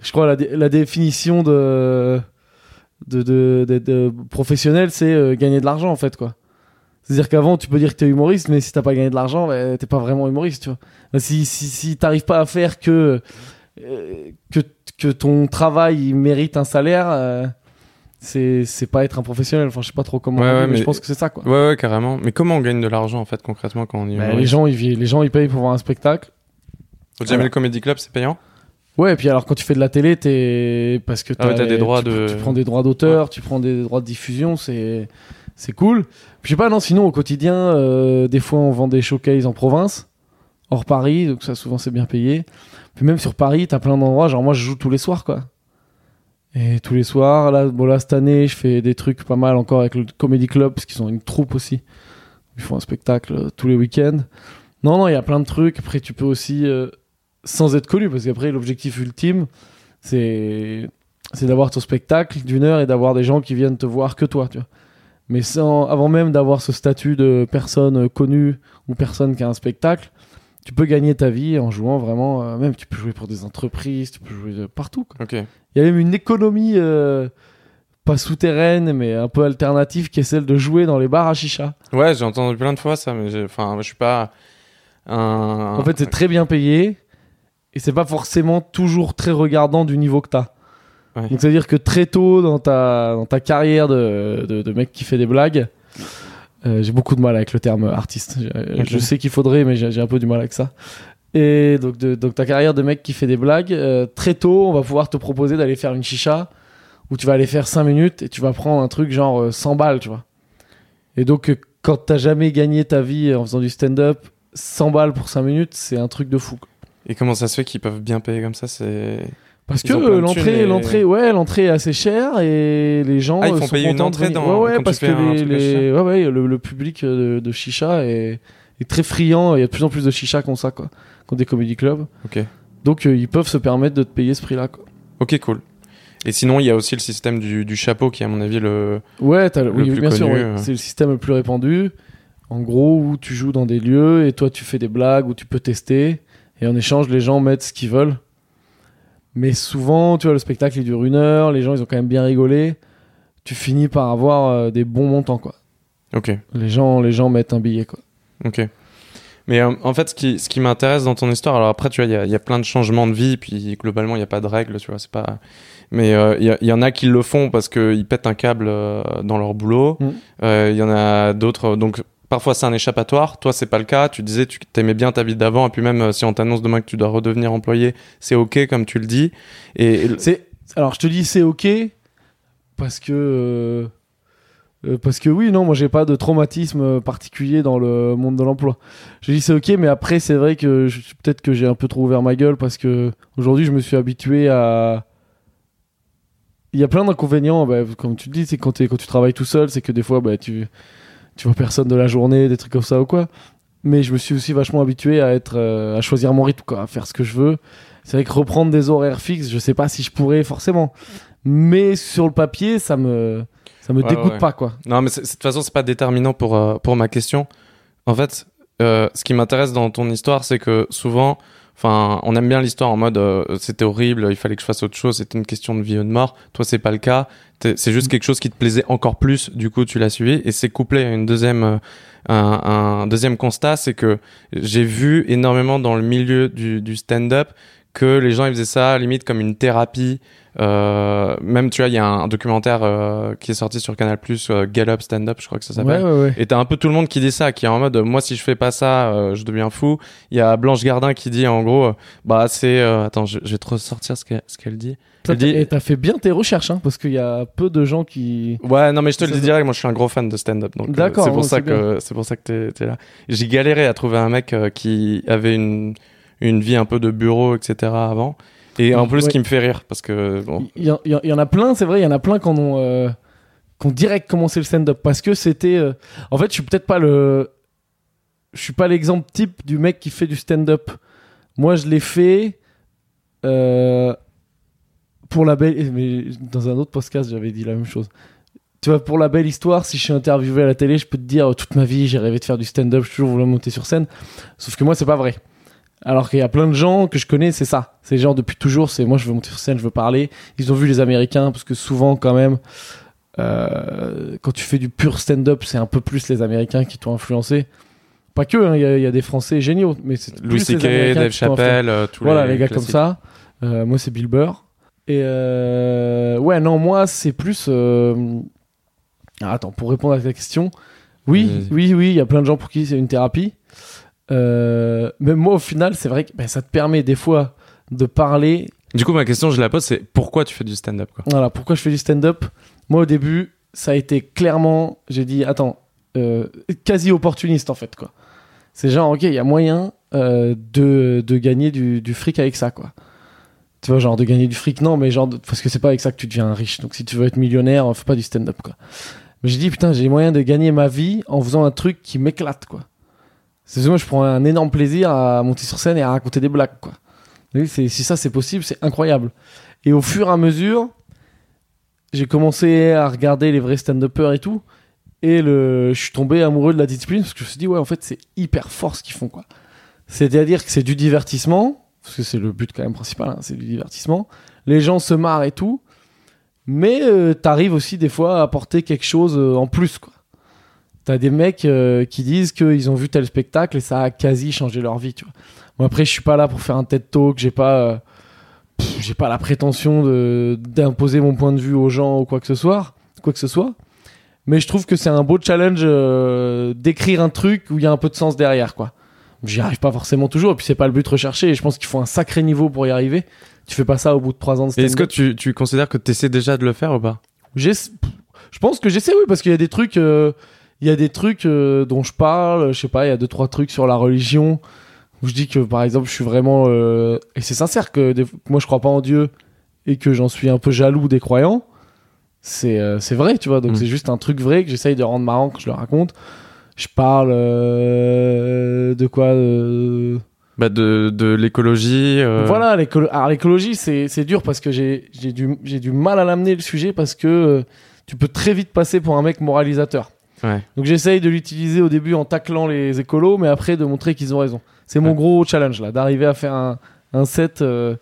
S2: je crois la, la définition de, de, de, professionnel, c'est gagner de l'argent en fait, quoi. C'est-à-dire qu'avant, tu peux dire que t'es humoriste, mais si t'as pas gagné de l'argent, bah, t'es pas vraiment humoriste, tu vois. Bah, si, si, si t'arrives pas à faire que, euh, que, que ton travail mérite un salaire, euh, c'est, c'est pas être un professionnel. Enfin, je sais pas trop comment, mais, je pense que c'est ça, quoi.
S1: Ouais, ouais, carrément. Mais comment on gagne de l'argent, en fait, concrètement, quand on y
S2: bah, les gens, ils, les gens, ils payent pour voir un spectacle.
S1: Au Jamel Comedy Club, c'est payant?
S2: Ouais, et puis alors quand tu fais de la télé, t'es parce que
S1: ah t'as, des droits
S2: tu,
S1: de,
S2: tu prends des droits d'auteur, tu prends des droits de diffusion, c'est c'est cool. Je sais pas, non, sinon au quotidien, euh, des fois on vend des showcases en province, hors Paris, donc ça souvent c'est bien payé. Puis même sur Paris, t'as plein d'endroits, genre moi je joue tous les soirs quoi. Et tous les soirs, là, bon, là cette année, je fais des trucs pas mal encore avec le Comedy Club, parce qu'ils ont une troupe aussi. Ils font un spectacle euh, tous les week-ends. Non, non, il y a plein de trucs. Après, tu peux aussi, euh, sans être connu, parce qu'après, l'objectif ultime, c'est c'est d'avoir ton spectacle d'une heure et d'avoir des gens qui viennent te voir que toi, tu vois. Mais sans, avant même d'avoir ce statut de personne connue ou personne qui a un spectacle, tu peux gagner ta vie en jouant vraiment. Euh, même tu peux jouer pour des entreprises, tu peux jouer partout.
S1: Il
S2: y a même une économie euh, pas souterraine, mais un peu alternative, qui est celle de jouer dans les bars à chicha.
S1: Ouais, j'ai entendu plein de fois ça, mais enfin, je suis pas. Un...
S2: En fait, c'est très bien payé et c'est pas forcément toujours très regardant du niveau que t'as.
S1: Ouais.
S2: Donc, c'est-à-dire que très tôt dans ta, dans ta carrière de, de, de mec qui fait des blagues, euh, j'ai beaucoup de mal avec le terme artiste. Je, je sais qu'il faudrait, mais j'ai un peu du mal avec ça. Et donc, de, donc ta carrière de mec qui fait des blagues, euh, très tôt, on va pouvoir te proposer d'aller faire une chicha où tu vas aller faire 5 minutes et tu vas prendre un truc genre euh, 100 balles, tu vois. Et donc, euh, quand t'as jamais gagné ta vie en faisant du stand-up, 100 balles pour 5 minutes, c'est un truc de fou. quoi.
S1: Et comment ça se fait qu'ils peuvent bien payer comme ça? C'est
S2: Parce
S1: Ils
S2: que l'entrée, l'entrée, ouais, l'entrée est assez chère et les gens
S1: Ah, ils
S2: euh,
S1: font
S2: sont
S1: payer une
S2: contents
S1: entrée dans-
S2: ouais, ouais, parce que les, ouais, ouais, le, le public euh, de, de chicha est, est très friand. Il y a de plus en plus de chicha qu'on ça, quoi, qu'on des comedy clubs.
S1: Ok.
S2: Donc euh, ils peuvent se permettre de te payer ce prix-là, quoi.
S1: Ok, cool. Et sinon, il y a aussi le système du, du chapeau qui, est, à mon avis, le.
S2: Ouais, t'as le- oui,
S1: plus
S2: bien sûr, ouais. c'est le système le plus répandu. En gros, où tu joues dans des lieux et toi tu fais des blagues où tu peux tester et en échange les gens mettent ce qu'ils veulent. Mais souvent, tu vois, le spectacle il dure une heure, les gens ils ont quand même bien rigolé. Tu finis par avoir euh, des bons montants, quoi.
S1: Ok.
S2: Les gens, les gens mettent un billet, quoi.
S1: Ok. Mais euh, en fait, ce qui, ce qui m'intéresse dans ton histoire, alors après, tu vois, il y a, il y a plein de changements de vie, puis globalement, il n'y a pas de règles, tu vois, c'est pas. Mais euh, il y, en a qui le font parce qu'ils pètent un câble euh, dans leur boulot.
S2: Mm.
S1: Euh, Il y en a d'autres, donc parfois c'est un échappatoire. Toi, c'est pas le cas. Tu disais, tu t'aimais bien ta vie d'avant, et puis même euh, si on t'annonce demain que tu dois redevenir employé, c'est ok, comme tu le dis. Et,
S2: C'est, alors je te dis c'est ok parce que euh, euh, parce que oui non moi j'ai pas de traumatisme particulier dans le monde de l'emploi. Je dis c'est ok mais après c'est vrai que peut-être que j'ai un peu trop ouvert ma gueule parce que aujourd'hui je me suis habitué à il y a plein d'inconvénients bah, comme tu le dis c'est quand tu travailles tout seul c'est que des fois bah, tu tu vois personne de la journée des trucs comme ça ou quoi mais je me suis aussi vachement habitué à être euh, à choisir mon rythme quoi à faire ce que je veux c'est vrai que reprendre des horaires fixes, je sais pas si je pourrais forcément. Mais sur le papier, ça me, ça me
S1: Ouais,
S2: dégoûte
S1: ouais.
S2: pas, quoi.
S1: Non, mais de toute façon, c'est pas déterminant pour, euh, pour ma question. En fait, euh, ce qui m'intéresse dans ton histoire, c'est que souvent, enfin, on aime bien l'histoire en mode euh, c'était horrible, il fallait que je fasse autre chose, c'était une question de vie ou de mort. Toi, c'est pas le cas. C'est juste quelque chose qui te plaisait encore plus, du coup, tu l'as suivi. Et c'est couplé à une deuxième, euh, un, un deuxième constat, c'est que j'ai vu énormément dans le milieu du, du stand-up que les gens ils faisaient ça limite comme une thérapie. Euh, même tu vois, il y a un documentaire euh, qui est sorti sur Canal Plus, Get Up Stand Up, je crois que ça s'appelle.
S2: Ouais, ouais, ouais.
S1: Et t'as un peu tout le monde qui dit ça, qui est en mode moi si je fais pas ça, euh, je deviens fou. Il y a Blanche Gardin qui dit en gros, euh, bah c'est euh, attends, je, je vais te ressortir ce qu'elle ce qu'elle dit.
S2: Toi,
S1: Elle dit-
S2: Et t'as fait bien tes recherches, hein, parce qu'il y a peu de gens qui.
S1: Ouais, non mais je te le
S2: Ça
S1: dis direct, moi je suis un gros fan de stand-up, donc euh,
S2: D'accord,
S1: c'est pour ça que c'est pour ça que t'es là. J'ai galéré à trouver un mec euh, qui avait une une vie un peu de bureau, etc. avant. Et en plus,
S2: Ouais.
S1: qui me fait rire parce que bon,
S2: Il y, en- il y a plein, c'est vrai, il y en a plein qui ont, euh, direct commencé le stand-up. Parce que c'était. euh, En fait, je suis peut-être pas le. Je suis pas l'exemple type du mec qui fait du stand-up. Moi, je l'ai fait. euh, Pour la belle. Mais dans un autre podcast, j'avais dit la même chose. Tu vois, pour la belle histoire, si je suis interviewé à la télé, je peux te dire toute ma vie, j'ai rêvé de faire du stand-up, j'ai toujours voulu monter sur scène. Sauf que moi, c'est pas vrai. Alors qu'il y a plein de gens que je connais, c'est ça. C'est genre depuis toujours, c'est moi je veux monter sur scène, je veux parler. Ils ont vu les Américains parce que souvent quand même, euh, quand tu fais du pur stand-up, c'est un peu plus les Américains qui t'ont influencé. Pas que, hein, il y, a- il y a des Français géniaux, mais c'est
S1: Louis C.K., Dave. Chappelle, euh, tous
S2: Voilà,
S1: les,
S2: les gars
S1: classiques.
S2: comme ça. Euh, moi, c'est Bill Burr. Et euh, ouais, non, moi, c'est plus. ah, attends, pour répondre à ta question, oui, oui, oui, il y a plein de gens pour qui c'est une thérapie. Euh, mais moi, au final, c'est vrai que ben, ça te permet des fois de parler.
S1: Du coup, ma question, je la pose, c'est pourquoi tu fais du stand-up quoi?
S2: Voilà, pourquoi je fais du stand-up? Moi, au début, ça a été clairement. J'ai dit, attends, euh, quasi opportuniste en fait, quoi. C'est genre, ok, il y a moyen euh, de, de gagner du, du fric avec ça, quoi. Tu vois, genre de gagner du fric, non, mais genre, de- parce que c'est pas avec ça que tu deviens riche. Donc si tu veux être millionnaire, fais pas du stand-up, quoi. Mais j'ai dit, putain, j'ai moyen de gagner ma vie en faisant un truc qui m'éclate, quoi. C'est moi, je prends un énorme plaisir à monter sur scène et à raconter des blagues, quoi. Si ça c'est possible, c'est incroyable. Et au fur et à mesure, j'ai commencé à regarder les vrais stand-uppers et tout. Et le, je suis tombé amoureux de la discipline parce que je me suis dit, ouais, en fait, c'est hyper fort ce qu'ils font, quoi. C'est-à-dire que c'est du divertissement, parce que c'est le but quand même principal, hein, c'est du divertissement. Les gens se marrent et tout. Mais euh, t'arrives aussi des fois à apporter quelque chose euh, en plus, quoi. T'as des mecs euh, qui disent qu'ils ont vu tel spectacle et ça a quasi changé leur vie, tu vois. Moi, après, je suis pas là pour faire un TED Talk, j'ai pas. euh, j'ai pas la prétention de d'imposer mon point de vue aux gens ou quoi que ce soit, quoi que ce soit. Mais je trouve que c'est un beau challenge euh, d'écrire un truc où il y a un peu de sens derrière, quoi. J'y arrive pas forcément toujours, et puis c'est pas le but recherché. Et je pense qu'il faut un sacré niveau pour y arriver. Tu fais pas ça au bout de trois ans de
S1: Et Est-ce que
S2: stand-up.
S1: tu, tu considères que tu essaies déjà de le faire ou pas?
S2: J'essa- Je pense que j'essaie, oui, parce qu'il y a des trucs, euh, il y a des trucs euh, dont je parle. Je sais pas, il y a deux trois trucs sur la religion où je dis que par exemple, je suis vraiment euh, et c'est sincère que des- moi je crois pas en Dieu et que j'en suis un peu jaloux des croyants. C'est euh, c'est vrai, tu vois. Donc
S1: Mm.
S2: c'est juste un truc vrai que j'essaye de rendre marrant quand je le raconte. Je parle de quoi
S1: bah de, de l'écologie.
S2: voilà, l'écologie, c'est dur parce que j'ai du, du mal à l'amener le sujet parce que tu peux très vite passer pour un mec moralisateur.
S1: Ouais.
S2: Donc j'essaye de l'utiliser au début en taclant les écolos, mais après de montrer qu'ils ont raison. C'est mon gros challenge là, d'arriver à faire un, un set. euh,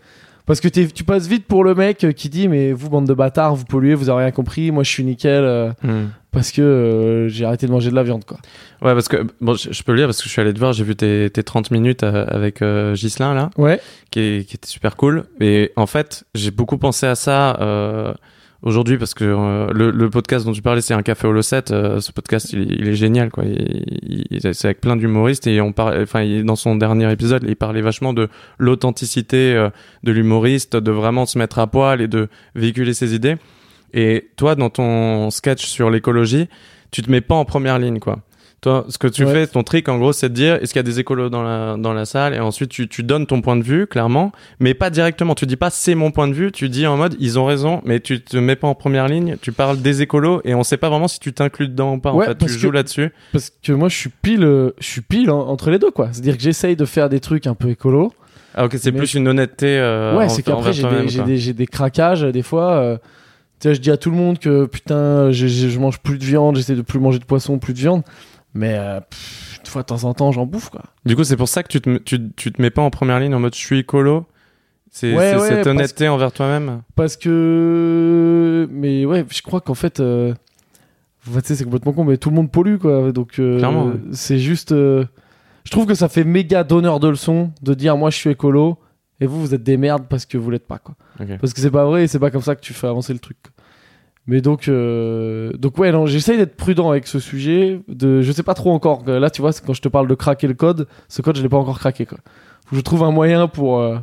S2: parce que tu passes vite pour le mec euh, qui dit Mais vous, bande de bâtards, vous polluez, vous avez rien compris, moi je suis nickel euh,
S1: Hmm.
S2: parce que euh, j'ai arrêté de manger de la viande quoi.
S1: Ouais, parce que bon, je, je peux le dire parce que je suis allé te voir, j'ai vu tes, tes 30 minutes avec euh, Ghislain là,
S2: Ouais,
S1: qui, est- qui était super cool. Et en fait, j'ai beaucoup pensé à ça aujourd'hui parce que euh, le, le podcast dont tu parlais, c'est un café au Losset. Euh, ce podcast, il, il est génial quoi. C'est avec plein d'humoristes et on parle. Enfin, dans son dernier épisode, il parlait vachement de l'authenticité euh, de l'humoriste, de vraiment se mettre à poil et de véhiculer ses idées. Et toi, dans ton sketch sur l'écologie, tu te mets pas en première ligne, quoi. Toi, ce que tu
S2: Ouais.
S1: fais, ton trick, en gros, c'est de dire, est-ce qu'il y a des écolos dans la, dans la salle? Et ensuite, tu, tu donnes ton point de vue, clairement, mais pas directement. Tu dis pas, c'est mon point de vue. Tu dis en mode, ils ont raison, mais tu te mets pas en première ligne. Tu parles des écolos et on sait pas vraiment si tu t'inclus dedans ou pas.
S2: Ouais,
S1: en fait, tu
S2: parce
S1: joues
S2: que-
S1: là-dessus.
S2: parce que moi je suis pile, euh, je suis pile en- entre les deux quoi. C'est-à-dire que j'essaye de faire des trucs un peu écolo.
S1: Ah, ok, c'est
S2: Mais-
S1: plus une honnêteté, euh,
S2: ouais, c'est qu'après j'ai des, des, des craquages euh, des fois. euh, tu sais, je dis à tout le monde que putain, je, je, je mange plus de viande, j'essaie de plus manger de poisson, plus de viande. Mais euh, pff, une fois de temps en temps, j'en bouffe quoi.
S1: Du coup, c'est pour ça que tu te, tu, tu te mets pas en première ligne en mode, je suis écolo. C'est
S2: Ouais,
S1: c'est
S2: ouais,
S1: cette honnêteté envers toi-même.
S2: Parce que. Mais ouais, je crois qu'en fait. euh, tu sais, c'est complètement con, mais tout le monde pollue quoi. Donc euh,
S1: ouais.
S2: c'est juste. euh, Je trouve que ça fait méga donneur de leçons de dire moi je suis écolo et vous vous êtes des merdes parce que vous l'êtes pas quoi. Parce que c'est pas vrai et c'est pas comme ça que tu fais avancer le truc. quoi. Mais donc, euh, donc ouais, non, j'essaye d'être prudent avec ce sujet. De, je sais pas trop encore. Là, tu vois, quand je te parle de craquer le code, ce code, je l'ai pas encore craqué. Quoi. Faut que je trouve un moyen pour euh,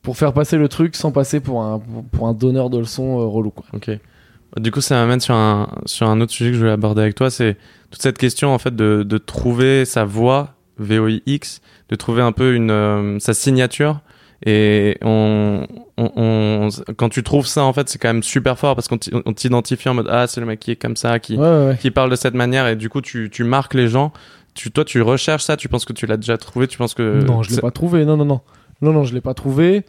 S2: pour faire passer le truc sans passer pour un pour, un donneur de leçons euh, relou.
S1: Ok. Du coup, ça m'amène sur un, sur un autre sujet que je voulais aborder avec toi. C'est toute cette question, en fait, de, de trouver sa voix, VOIX, de trouver un peu une, euh, sa signature. Et on, on- quand tu trouves ça, en fait, c'est quand même super fort parce qu'on t'i- on t'identifie en mode, ah, c'est le mec qui est comme ça, qui,
S2: Ouais, ouais, ouais.
S1: qui parle de cette manière. Et du coup, tu, tu marques les gens. Tu, toi, tu recherches ça. Tu penses que tu l'as déjà trouvé. Tu penses que.
S2: non, je l'ai pas trouvé. Non, non, non, non, non, je l'ai pas trouvé.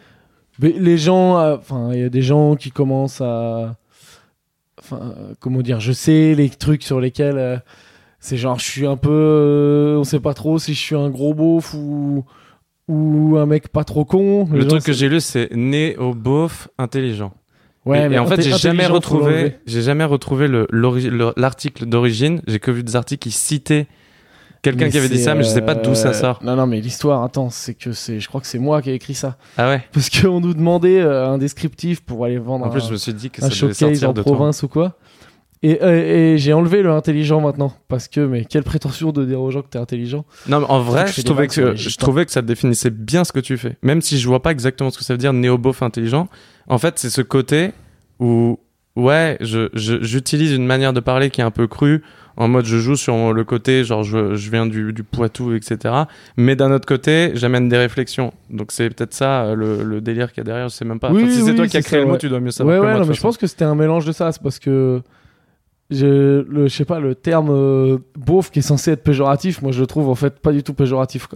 S2: Mais les gens, euh, enfin, il y a des gens qui commencent à, enfin, euh, comment dire, je sais les trucs sur lesquels euh, c'est genre, je suis un peu, on sait pas trop si je suis un gros beauf ou ou un mec pas trop con.
S1: Le truc que j'ai lu, c'est né au beauf intelligent.
S2: ouais,
S1: et,
S2: mais
S1: et en fait, j'ai jamais retrouvé, j'ai jamais retrouvé l'article d'origine. J'ai que vu des articles qui citaient quelqu'un qui avait dit ça, mais je sais pas d'où ça
S2: euh,
S1: sort.
S2: Non, non, mais l'histoire, attends, c'est que c'est, je crois que c'est moi qui ai écrit ça,
S1: Ah ouais.
S2: parce qu'on nous demandait euh, un descriptif pour aller vendre
S1: En plus,
S2: un-
S1: je me suis dit que ça devait sortir
S2: en
S1: de toi.
S2: province ou quoi. Et, euh, et j'ai enlevé le intelligent maintenant parce que mais quelle prétention de dire aux gens que t'es intelligent.
S1: Non, mais en vrai,
S2: je
S1: trouvais que je trouvais que ça définissait bien ce que tu fais. Même si je vois pas exactement ce que ça veut dire néo-beauf intelligent. En fait, c'est ce côté où ouais, je j'utilise une manière de parler qui est un peu crue. En mode, je joue sur le côté, genre, je, je viens du, du Poitou, etc. Mais d'un autre côté, j'amène des réflexions. Donc, c'est peut-être ça, euh, le, le délire qu'il y a derrière. Je sais même pas.
S2: Oui,
S1: Enfin, si c'est toi qui as créé
S2: ça,
S1: le mot,
S2: ouais.
S1: tu dois mieux savoir
S2: ouais
S1: que
S2: ouais,
S1: moi.
S2: non, mais je pense que c'était un mélange de ça. C'est parce que le, sais pas, le terme euh, beauf qui est censé être péjoratif, moi je le trouve en fait pas du tout péjoratif.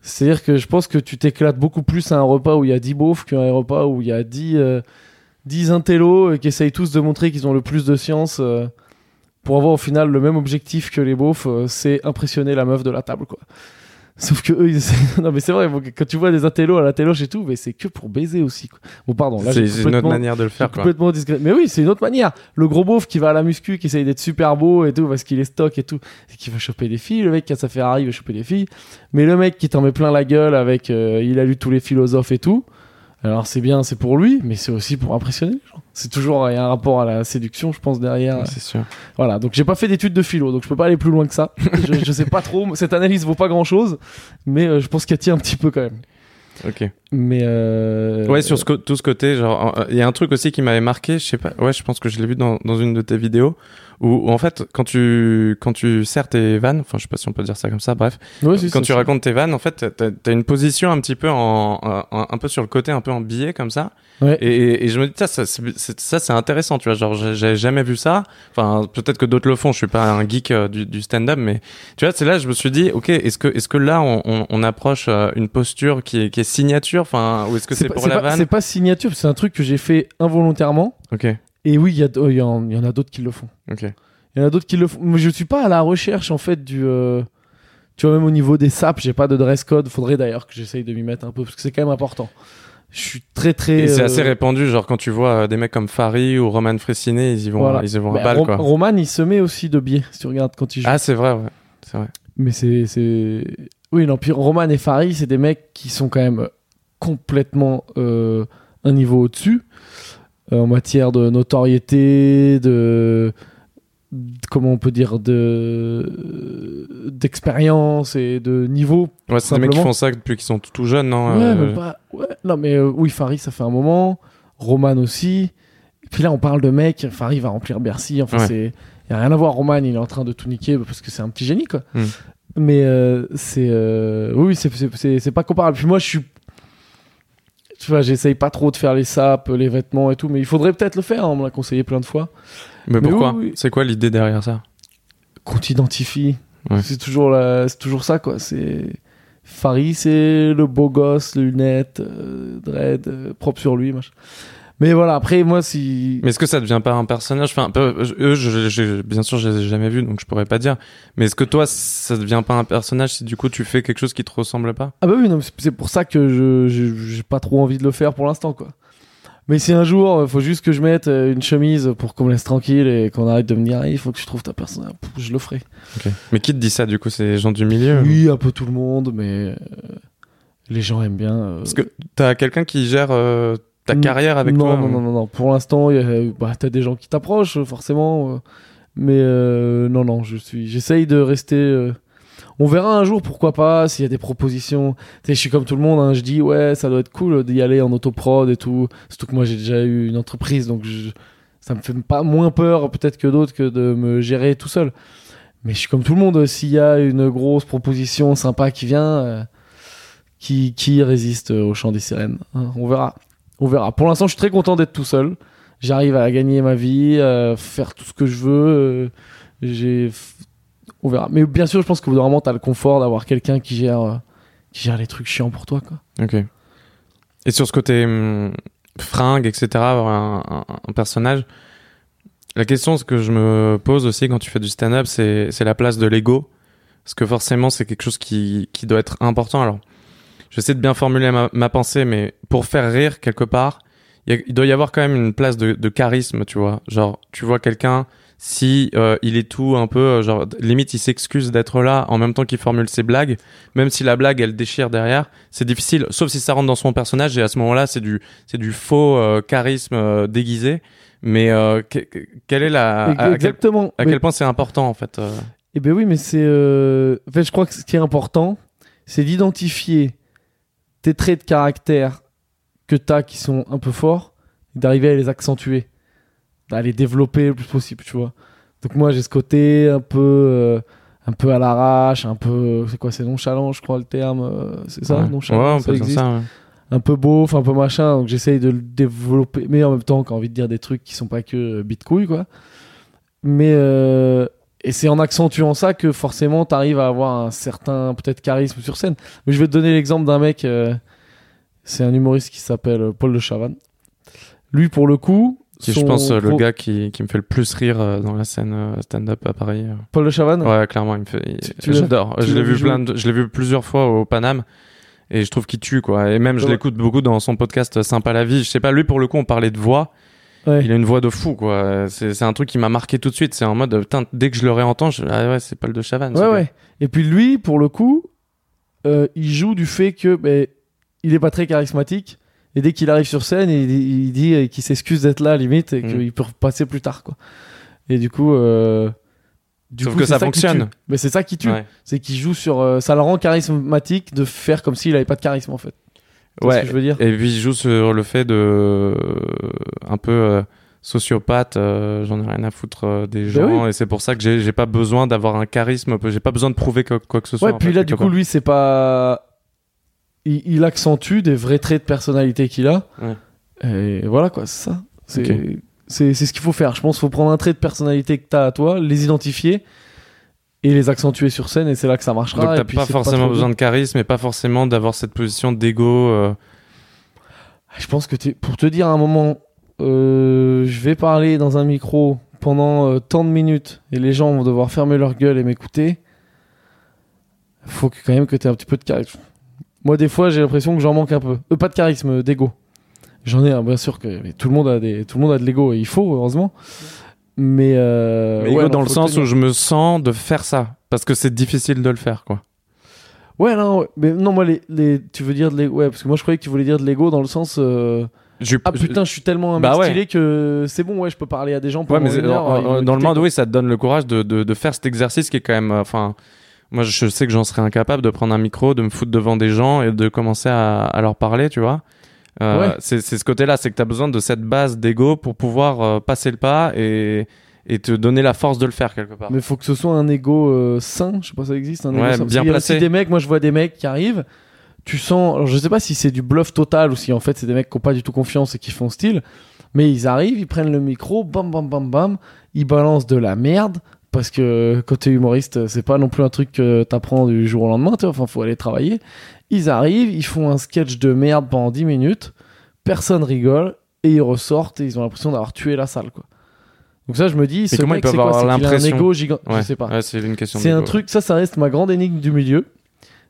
S2: C'est-à-dire que je pense que tu t'éclates beaucoup plus à un repas où il y a 10 beaufs qu'à un repas où il y a 10, euh, 10 intellos euh, qui essayent tous de montrer qu'ils ont le plus de science euh, pour avoir au final le même objectif que les beaufs, euh, c'est impressionner la meuf de la table quoi. Sauf que eux, ils non mais c'est vrai, quand tu vois des intellos à la téloche et tout, mais c'est que pour baiser aussi quoi. Bon pardon, là
S1: C'est c'est une autre
S2: complètement-
S1: manière de le faire, quoi.
S2: complètement discret. Mais oui, c'est une autre manière. Le gros beauf qui va à la muscu, qui essaye d'être super beau et tout, parce qu'il est stock et tout, et qui veut choper des filles. Le mec qui a sa Ferrari veut choper des filles. Mais le mec qui t'en met plein la gueule avec, euh, il a lu tous les philosophes et tout, Alors c'est bien, c'est pour lui, mais c'est aussi pour impressionner les gens. C'est toujours il y a un rapport à la séduction, je pense derrière.
S1: Ouais, c'est sûr.
S2: Voilà, donc j'ai pas fait d'études de philo, donc je peux pas aller plus loin que ça. je, je sais pas trop, cette analyse vaut pas grand chose, mais euh, je pense qu'elle tient un petit peu quand même.
S1: Ok.
S2: Mais euh,
S1: Ouais, sur ce tout ce côté, genre, euh, il y a un truc aussi qui m'avait marqué, je sais pas, ouais, je pense que je l'ai vu dans, dans une de tes vidéos, où, où, en fait, quand tu, quand tu sers tes vannes, enfin, je sais pas si on peut dire ça comme ça, bref,
S2: ouais, si,
S1: quand tu
S2: ça.
S1: racontes tes vannes, en fait, t'as, t'as une position un petit peu en, en- un peu sur le côté, un peu en billet, comme ça.
S2: Ouais.
S1: Et, je me dis, ça, ça, c'est, intéressant, tu vois, genre, j'ai, jamais vu ça. Enfin, peut-être que d'autres le font, je suis pas un geek euh, du, du stand-up, mais tu vois, c'est là, je me suis dit, ok, est-ce que, est-ce que là, on, on, on approche euh, une posture qui est, qui est signature, enfin, ou est-ce que c'est, pour la
S2: pas-
S1: vanne?
S2: c'est pas signature, c'est un truc que j'ai fait involontairement.
S1: Ok,
S2: Et oui, il y, a- oh, il y, y en a d'autres qui le font.
S1: ok.
S2: Il y en a d'autres qui le font. Mais je suis pas à la recherche en fait du. euh, Tu vois, même au niveau des SAP, j'ai pas de dress code. Faudrait d'ailleurs que j'essaye de m'y mettre un peu parce que c'est quand même important. Je suis très très.
S1: Et c'est
S2: euh,
S1: assez répandu, genre quand tu vois euh, des mecs comme Fari ou Roman Fressinet, ils y vont,
S2: Voilà.
S1: ils y vont
S2: bah,
S1: à balle,
S2: Ro-
S1: quoi.
S2: Roman, il se met aussi de biais si tu regardes quand il joue.
S1: Ah, c'est vrai, ouais. C'est vrai.
S2: Mais c'est. Oui, non, puis Roman et Farid, c'est des mecs qui sont quand même complètement euh, un niveau au-dessus euh, en matière de notoriété, de. de- Comment on peut dire de d'expérience et de niveau.
S1: Ouais, c'est des mecs qui font ça depuis qu'ils sont tout, tout jeunes, non
S2: Ouais,
S1: euh,
S2: mais pas- ouais. Non, mais euh, oui, Farid, ça fait un moment. Roman aussi. Et puis là, on parle de mecs. Farid va remplir Bercy. Enfin,
S1: Ouais.
S2: c'est. Il n'y a rien à voir. Roman, il est en train de tout niquer parce que c'est un petit génie, quoi.
S1: Hmm.
S2: Mais euh, c'est. euh, Oui, c'est- pas comparable. Puis moi, je suis. Tu vois, j'essaye pas trop de faire les sapes, les vêtements et tout, mais il faudrait peut-être le faire. hein, On me l'a conseillé plein de fois.
S1: Mais
S2: Mais
S1: pourquoi
S2: oui, oui.
S1: C'est quoi l'idée derrière ça?
S2: Qu'on t'identifie.
S1: Ouais.
S2: C'est toujours, la... toujours ça, quoi. C'est. Farid, c'est le beau gosse, les lunettes, euh, dread, euh, propre sur lui, machin. Mais voilà, après, moi, si.
S1: Mais est-ce que ça devient pas un personnage? Enfin, eux, je, je- bien sûr, je les ai jamais vus, donc je pourrais pas dire. Mais est-ce que toi, ça devient pas un personnage si du coup tu fais quelque chose qui te ressemble pas?
S2: Ah bah oui, non, c'est- pour ça que je j'ai pas trop envie de le faire pour l'instant, quoi. Mais si un jour, euh, faut juste que je mette euh, une chemise pour qu'on me laisse tranquille et qu'on arrête de me dire, il faut que je trouve ta personne, je le ferai.
S1: Mais qui te dit ça du coup? C'est les gens du milieu
S2: Oui, un peu tout le monde, mais euh, les gens aiment bien. euh,
S1: Parce que t'as quelqu'un qui gère euh, ta carrière avec
S2: non,
S1: toi
S2: Non,
S1: ou-
S2: non, non, non. Pour l'instant, a- bah, t'as des gens qui t'approchent, euh, forcément. euh, mais euh, non, non, je suis. J'essaye de rester. euh, On verra un jour, pourquoi pas, s'il y a des propositions. Tu je suis comme tout le monde, hein, je dis, ouais, ça doit être cool d'y aller en autoprod et tout. Surtout que moi, j'ai déjà eu une entreprise, donc je- ça me fait pas moins peur, peut-être que d'autres, que de me gérer tout seul. Mais je suis comme tout le monde, s'il y a une grosse proposition sympa qui vient, euh, qui, qui résiste au chant des sirènes hein, On verra. On verra. Pour l'instant, je suis très content d'être tout seul. J'arrive à gagner ma vie, à faire tout ce que je veux. euh, J'ai, on verra. Mais bien sûr, je pense que bout d'un moment, t'as le confort d'avoir quelqu'un qui gère, euh, qui gère les trucs chiants pour toi, quoi.
S1: Ok. Et sur ce côté hum, fringue, etc., avoir un, personnage, la question ce que je me pose aussi quand tu fais du stand-up, c'est c'est la place de l'ego. Parce que forcément, c'est quelque chose qui, qui doit être important. Alors, j'essaie de bien formuler ma, ma pensée, mais pour faire rire quelque part, il, y a- il doit y avoir quand même une place de, de charisme, tu vois. Genre, tu vois quelqu'un, si euh, il est tout un peu, euh, genre, limite, il s'excuse d'être là en même temps qu'il formule ses blagues, même si la blague, elle déchire derrière, c'est difficile, sauf si ça rentre dans son personnage, et à ce moment-là, c'est du, c'est du faux euh, charisme euh, déguisé. Mais euh, que- que- quelle est la, à, à quel,
S2: Exactement.
S1: à quel point c'est important, en fait
S2: Eh ben oui, mais c'est. euh, En fait, je crois que ce qui est important, c'est d'identifier tes traits de caractère que tu as qui sont un peu forts, d'arriver à les accentuer, à les développer le plus possible, tu vois. Donc moi, j'ai ce côté un peu, euh, un peu à l'arrache, un peu, c'est quoi, c'est nonchalant, je crois le terme, euh, c'est ça,
S1: ouais.
S2: nonchalant,
S1: Ouais,
S2: ça existe.
S1: ça, ouais.
S2: un peu beauf, un peu machin, donc j'essaye de le développer, mais en même temps, j'ai envie de dire des trucs qui sont pas que euh, bitcouille, quoi. Mais euh, et c'est en accentuant ça que forcément t'arrives à avoir un certain peut-être charisme sur scène. Mais je vais te donner l'exemple d'un mec, euh, c'est un humoriste qui s'appelle euh, Paul de Chavannes. Lui, pour le coup,
S1: Qui, je
S2: son
S1: pense, euh, le gars qui, qui me fait le plus rire euh, dans la scène stand-up à Paris.
S2: Paul de Chavannes,
S1: Ouais, clairement, il me fait. il-
S2: Tu- tu
S1: J'adore.
S2: tu
S1: Je l'ai vu plein de- je l'ai vu plusieurs fois au Paname. Et je trouve qu'il tue, quoi. Et même, je l'écoute beaucoup dans son podcast Sympa la vie. Je sais pas, lui, pour le coup, on parlait de voix.
S2: Ouais.
S1: Il a une voix de fou, quoi. C'est un truc qui m'a marqué tout de suite. C'est en mode, putain, dès que je le réentends, je... ah ouais, c'est Paul de Chavannes.
S2: Ouais, ouais. Et puis lui, pour le coup, euh, il joue du fait que ben, il est pas très charismatique, Et dès qu'il arrive sur scène, il, il dit qu'il s'excuse d'être là, limite, et
S1: Mm.
S2: qu'il peut passer plus tard, quoi. Et du coup. euh, du
S1: Sauf
S2: coup,
S1: que ça fonctionne.
S2: Mais c'est ça qui tue.
S1: Ouais.
S2: C'est qu'il joue sur. euh, ça le rend charismatique de faire comme s'il avait pas de charisme, en fait. Ce
S1: Ouais.
S2: que je veux dire?
S1: Et puis il joue sur le fait de euh, un peu euh, sociopathe, euh, j'en ai rien à foutre euh, des gens
S2: Ben oui.
S1: et c'est pour ça que j'ai pas besoin d'avoir un charisme, j'ai pas besoin de prouver quoi, quoi que ce soit.
S2: Ouais, puis
S1: fait,
S2: là, du coup, lui, c'est pas. Il, il accentue des vrais traits de personnalité qu'il a.
S1: Ouais.
S2: Et voilà, quoi, c'est ça. C'est
S1: Ok.
S2: c'est c'est ce qu'il faut faire. Je pense qu'il faut prendre un trait de personnalité que t'as à toi, les identifier et les accentuer sur scène, et c'est là que ça marchera.
S1: Donc t'as pas forcément besoin de charisme et pas forcément d'avoir cette position d'ego. euh,
S2: Je pense que pour te dire à un moment, euh, je vais parler dans un micro pendant euh, tant de minutes et les gens vont devoir fermer leur gueule et m'écouter, faut que, quand même que tu aies un petit peu de charisme. Moi, des fois, j'ai l'impression que j'en manque un peu. Pas de charisme, d'ego. J'en ai, un, bien sûr que mais tout le monde a des, tout le monde a de l'ego et il faut heureusement. Mais, euh,
S1: mais
S2: ouais,
S1: dans le sens
S2: tenir.
S1: où je me sens de faire ça parce que c'est difficile de le faire quoi.
S2: ouais non, ouais. mais non moi les, les, tu veux dire de l'ego, ouais parce que moi je croyais que tu voulais dire de l'ego dans le sens euh,
S1: Je-
S2: ah putain je suis tellement un
S1: Bah
S2: mec
S1: ouais.
S2: stylé que c'est bon ouais je peux parler à des gens
S1: Ouais,
S2: pendant
S1: mais
S2: une
S1: euh,
S2: heure,
S1: euh, dans le monde, oui, ça te donne le courage de, de, de faire cet exercice qui est quand même. Enfin, moi, je sais que j'en serais incapable de prendre un micro, de me foutre devant des gens et de commencer à, à leur parler, tu vois. Euh,
S2: Ouais.
S1: C'est ce côté-là, c'est que tu as besoin de cette base d'ego pour pouvoir euh, passer le pas et, et te donner la force de le faire quelque part.
S2: Mais faut que ce soit un ego euh, sain, je sais pas si ça existe. Un
S1: Ouais, bien
S2: qu'il y a
S1: placé.
S2: aussi des mecs, moi je vois des mecs qui arrivent, tu sens, alors je sais pas si c'est du bluff total ou si en fait c'est des mecs qui ont pas du tout confiance et qui font style, mais ils arrivent, ils prennent le micro, bam bam bam bam, ils balancent de la merde. Parce que quand t'es humoriste, c'est pas non plus un truc que t'apprends du jour au lendemain, tu vois. Enfin, faut aller travailler. Ils arrivent, ils font un sketch de merde pendant 10 minutes, personne rigole, et ils ressortent et ils ont l'impression d'avoir tué la salle, quoi. Donc ça, je me dis, ce
S1: comment
S2: mec,
S1: ils
S2: c'est
S1: peuvent
S2: quoi?
S1: avoir
S2: C'est qu'il a un
S1: l'impression?
S2: ego gigant.
S1: Ouais,
S2: Je sais pas.
S1: ouais, c'est une question
S2: C'est un truc, ça, ça reste ma grande énigme du milieu.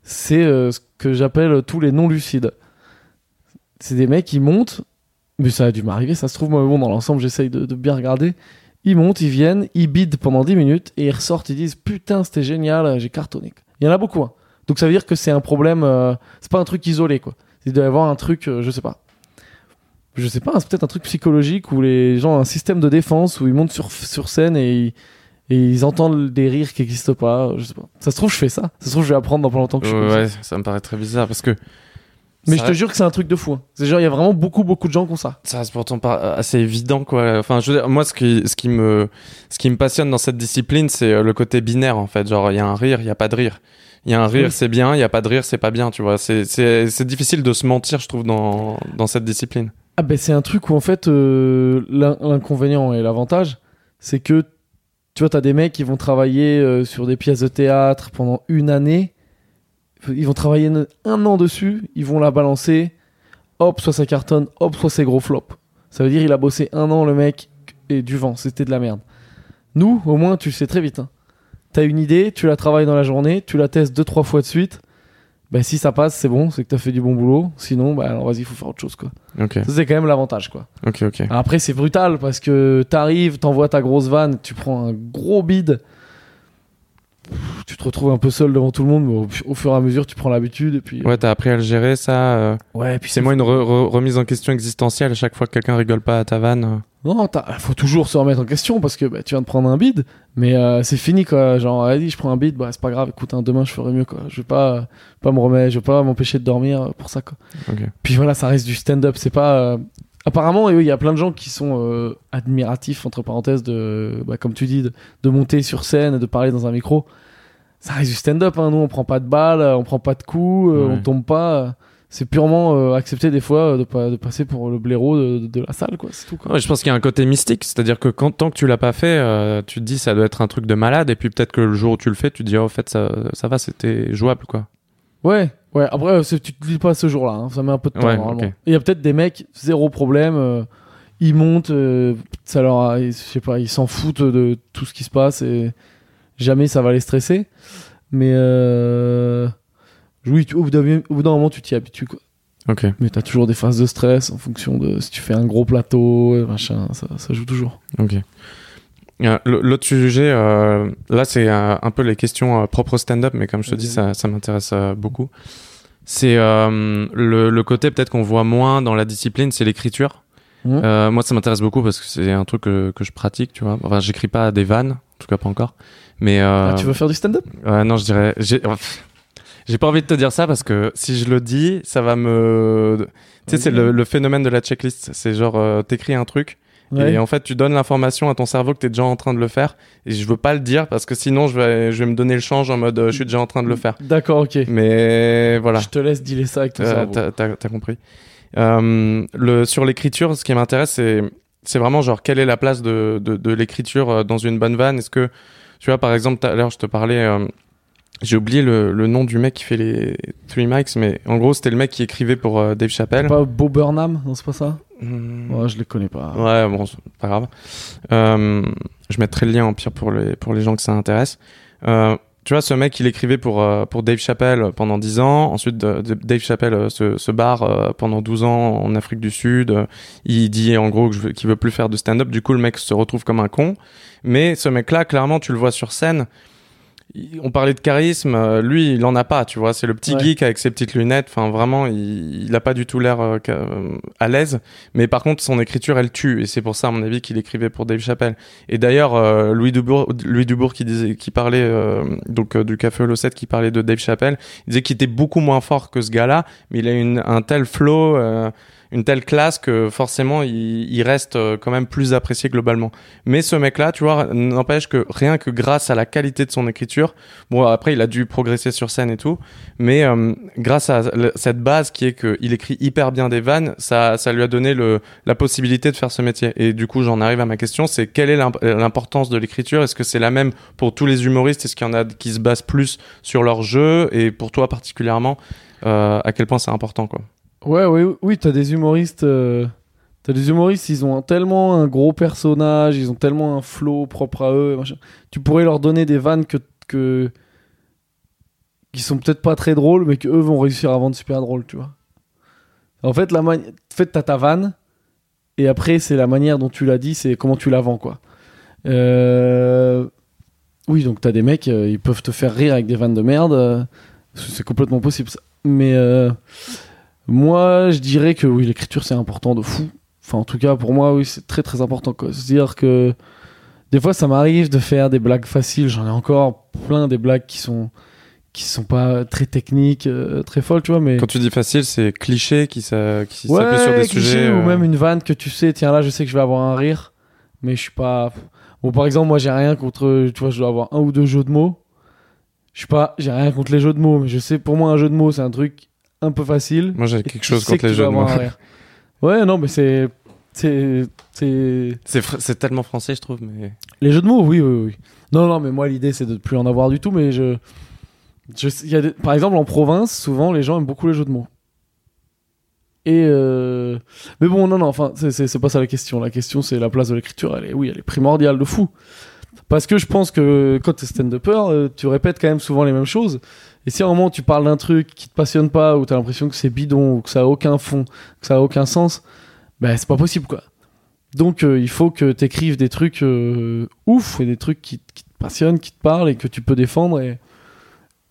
S2: C'est euh, ce que j'appelle tous les non lucides. C'est des mecs qui montent, mais ça a dû m'arriver, ça se trouve, moi, bon, dans l'ensemble, j'essaye de, de bien regarder. Ils montent, ils viennent, ils bident pendant 10 minutes et ils ressortent, ils disent Putain, c'était génial, j'ai cartonné. Il y en a beaucoup. hein. Donc ça veut dire que c'est un problème, euh, c'est pas un truc isolé, quoi. Il doit y avoir un truc, euh, je sais pas. Je sais pas, c'est peut-être un truc psychologique où les gens ont un système de défense où ils montent sur, sur scène et ils, et ils entendent des rires qui n'existent pas. Je sais pas. Ça se trouve, je fais ça. Ça se trouve, je vais apprendre dans pas longtemps que je suis
S1: Ouais,
S2: comme ça.
S1: ouais, ça me paraît très bizarre parce que.
S2: Mais
S1: ça
S2: je te jure que c'est un truc de fou. hein. C'est genre, il y a vraiment beaucoup, beaucoup de gens qui ont ça.
S1: Ça reste pourtant pas assez évident, quoi. Enfin, je veux dire, moi, ce qui, ce qui me, ce qui me passionne dans cette discipline, c'est euh, le côté binaire, en fait. Genre, il y a un rire, il y a pas de rire. Il y a un rire,
S2: Oui.
S1: c'est bien, il y a pas de rire, c'est pas bien, tu vois. C'est, c'est, c'est difficile de se mentir, je trouve, dans, dans cette discipline.
S2: Ah ben c'est un truc où en fait euh, l'in- l'inconvénient et l'avantage c'est que tu vois t'as des mecs qui vont travailler euh, sur des pièces de théâtre pendant une année ils vont travailler un- an dessus ils vont la balancer. Hop soit ça cartonne hop soit c'est gros flop. Ça veut dire il a bossé un an le mec et du vent. C'était de la merde. Nous au moins tu le sais très vite hein. t'as une idée tu la travailles dans la journée tu la testes deux trois fois de suite. Ben si ça passe c'est bon c'est que t'as fait du bon boulot. Sinon bah alors vas-y faut faire autre chose quoi. Ça, c'est quand même l'avantage, quoi. Après, c'est brutal parce que t'arrives, t'envoies ta grosse vanne, tu prends un gros bide. Tu te retrouves un peu seul devant tout le monde, mais au, au fur et à mesure, tu prends l'habitude. Et puis,
S1: Ouais, t'as appris à le gérer, ça. euh,
S2: ouais, et puis
S1: c'est moi une re- re- remise en question existentielle à chaque fois que quelqu'un rigole pas à ta vanne. euh.
S2: Non, faut toujours se remettre en question parce que bah, tu viens de prendre un bide, mais euh, c'est fini, quoi. Genre, vas-y, je prends un bide, bah, c'est pas grave, écoute, hein, demain, je ferai mieux, quoi. Je vais pas, pas me remettre, je vais pas m'empêcher de dormir pour ça, quoi. Puis voilà, ça reste du stand-up. C'est pas. euh, Apparemment, il y a plein de gens qui sont euh, admiratifs, entre parenthèses, de, bah, comme tu dis, de, de monter sur scène, et de parler dans un micro. Ça reste du stand-up. Hein. Nous, on prend pas de balles, euh, on prend pas de coups, euh,
S1: Ouais.
S2: on tombe pas. C'est purement euh, accepter des fois euh, de, pas- de passer pour le blaireau de, de- de la salle, quoi. C'est tout, quoi.
S1: Ouais, je pense qu'il y a un côté mystique, c'est-à-dire que quand, tant que tu l'as pas fait, euh, tu te dis ça doit être un truc de malade, et puis peut-être que le jour où tu le fais, tu te dis oh, en fait ça, ça va, c'était jouable quoi.
S2: Ouais, ouais. Après, tu te dis pas ce jour-là. hein. Ça met un peu de temps,
S1: Ouais,
S2: normalement. Il y a peut-être des mecs, zéro problème. ils montent, ça leur a- je sais pas, ils s'en foutent de tout ce qui se passe et jamais ça va les stresser. Mais euh, oui, tu- au bout d'un moment, tu t'y habitues, quoi.
S1: Ok.
S2: Mais t'as toujours des phases de stress en fonction de si tu fais un gros plateau, machin, ça, ça joue toujours.
S1: Ok. Euh, L'autre sujet, euh, là, c'est euh, un peu les questions propres au stand-up, mais comme je te dis, ça, ça m'intéresse beaucoup. C'est le, le côté peut-être qu'on voit moins dans la discipline, c'est l'écriture. Euh, moi, ça m'intéresse beaucoup parce que c'est un truc que, que je pratique, tu vois. Enfin, j'écris pas des vannes, en tout cas pas encore. Mais euh,
S2: Ah, tu veux faire du stand-up?
S1: Ouais, non, je dirais. J'ai oh, j'ai pas envie de te dire ça parce que si je le dis, ça va me. Tu sais, c'est le, le phénomène de la checklist. C'est genre, euh, t'écris un truc
S2: Ouais.
S1: et en fait, tu donnes l'information à ton cerveau que t'es déjà en train de le faire. Et je veux pas le dire parce que sinon, je vais, je vais me donner le change en mode, euh, je suis déjà en train de le faire.
S2: D'accord, ok.
S1: Mais voilà.
S2: Je te laisse dealer ça avec ton
S1: Euh,
S2: cerveau.
S1: t'as, compris. Euh, le, sur l'écriture, ce qui m'intéresse, c'est, c'est vraiment genre quelle est la place de, de, de l'écriture dans une bonne vanne? Est-ce que, tu vois, par exemple, tout à l'heure, je te parlais, euh, j'ai oublié le, le nom du mec qui fait les Three Mics, mais en gros, c'était le mec qui écrivait pour euh, Dave Chappelle.
S2: Pas Bo Burnham? Non, c'est pas ça?
S1: Hmm.
S2: Ouais, je les connais pas.
S1: Ouais, bon, c'est pas grave. Euh, je mettrai le lien en pire pour les, pour les gens que ça intéresse. Tu vois, ce mec, il écrivait pour, euh, pour Dave Chappelle pendant 10 ans. Ensuite, Dave Chappelle euh, se, se barre euh, pendant 12 ans en Afrique du Sud. Euh, il dit en gros qu'il veut plus faire de stand-up. Du coup, le mec se retrouve comme un con. Mais ce mec-là, clairement, tu le vois sur scène. On parlait de charisme, euh, lui il en a pas, tu vois. C'est le petit
S2: Ouais.
S1: geek avec ses petites lunettes. Enfin, vraiment, il, il a pas du tout l'air euh, euh, à l'aise. Mais par contre, son écriture, elle tue. Et c'est pour ça, à mon avis, qu'il écrivait pour Dave Chappelle. Et d'ailleurs, euh, Louis Dubourg, Louis Dubourg qui disait, qui parlait euh, donc euh, du Café Holocet, qui parlait de Dave Chappelle, il disait qu'il était beaucoup moins fort que ce gars-là, mais il a une, un tel flow, euh, une telle classe que forcément, il, il reste euh, quand même plus apprécié globalement. Mais ce mec-là, tu vois, n'empêche que rien que grâce à la qualité de son écriture, bon après, il a dû progresser sur scène et tout, mais euh, grâce à cette base qui est qu'il écrit hyper bien des vannes, ça, ça lui a donné le, la possibilité de faire ce métier. Et du coup, j'en arrive à ma question, c'est quelle est l'imp- l'importance de l'écriture? Est-ce que c'est la même pour tous les humoristes? Est-ce qu'il y en a qui se basent plus sur leur jeu? Et pour toi particulièrement, euh, à quel point c'est important quoi?
S2: Ouais, oui, oui, t'as des humoristes. euh, T'as des humoristes, ils ont un- tellement un gros personnage, ils ont tellement un flow propre à eux. Tu pourrais leur donner des vannes que, qui sont peut-être pas très drôles, mais que eux vont réussir à vendre super drôle, tu vois. En fait, la mani- en ta vanne, et après c'est la manière dont tu l'as dit, c'est comment tu la vends, quoi. Euh, Oui, donc t'as des mecs, euh, ils peuvent te faire rire avec des vannes de merde, c'est complètement possible. Ça. Mais moi, je dirais que oui, l'écriture c'est important de fou. Enfin, en tout cas, pour moi, oui, c'est très très important. C'est-à-dire que des fois, ça m'arrive de faire des blagues faciles. J'en ai encore plein des blagues qui sont qui sont pas très techniques, euh, très folles, tu vois. Mais
S1: Quand tu dis facile, c'est cliché qui s'a- qui s'appuie
S2: ouais,
S1: sur des
S2: cliché,
S1: sujets.
S2: ou
S1: euh,
S2: même une vanne que tu sais, tiens là, je sais que je vais avoir un rire, mais je suis pas. Bon, par exemple, moi, j'ai rien contre, tu vois, je dois avoir un ou deux jeux de mots. Je suis pas, j'ai rien contre les jeux de mots, mais je sais, pour moi, un jeu de mots, c'est un truc un peu facile.
S1: Moi, j'ai quelque
S2: tu
S1: chose contre les
S2: tu
S1: jeux de mots.
S2: Ouais, non, mais c'est, c'est, c'est
S1: tellement français, je trouve. Mais
S2: les jeux de mots, oui, oui, oui. Non, non, mais moi, l'idée, c'est de ne plus en avoir du tout, mais je, je, y a des- par exemple, en province, souvent, les gens aiment beaucoup les jeux de mots. Et euh, mais bon, non, non, enfin, c'est- pas ça la question. La question, c'est la place de l'écriture. Elle est, oui, elle est primordiale de fou. Parce que je pense que quand t'es stand-upper, euh, tu répètes quand même souvent les mêmes choses. Et si à un moment tu parles d'un truc qui te passionne pas, ou t'as l'impression que c'est bidon, ou que ça a aucun fond, que ça a aucun sens, ben c'est pas possible quoi. Donc euh, il faut que t'écrives des trucs euh, ouf, et des trucs qui, qui te passionnent, qui te parlent, et que tu peux défendre, et,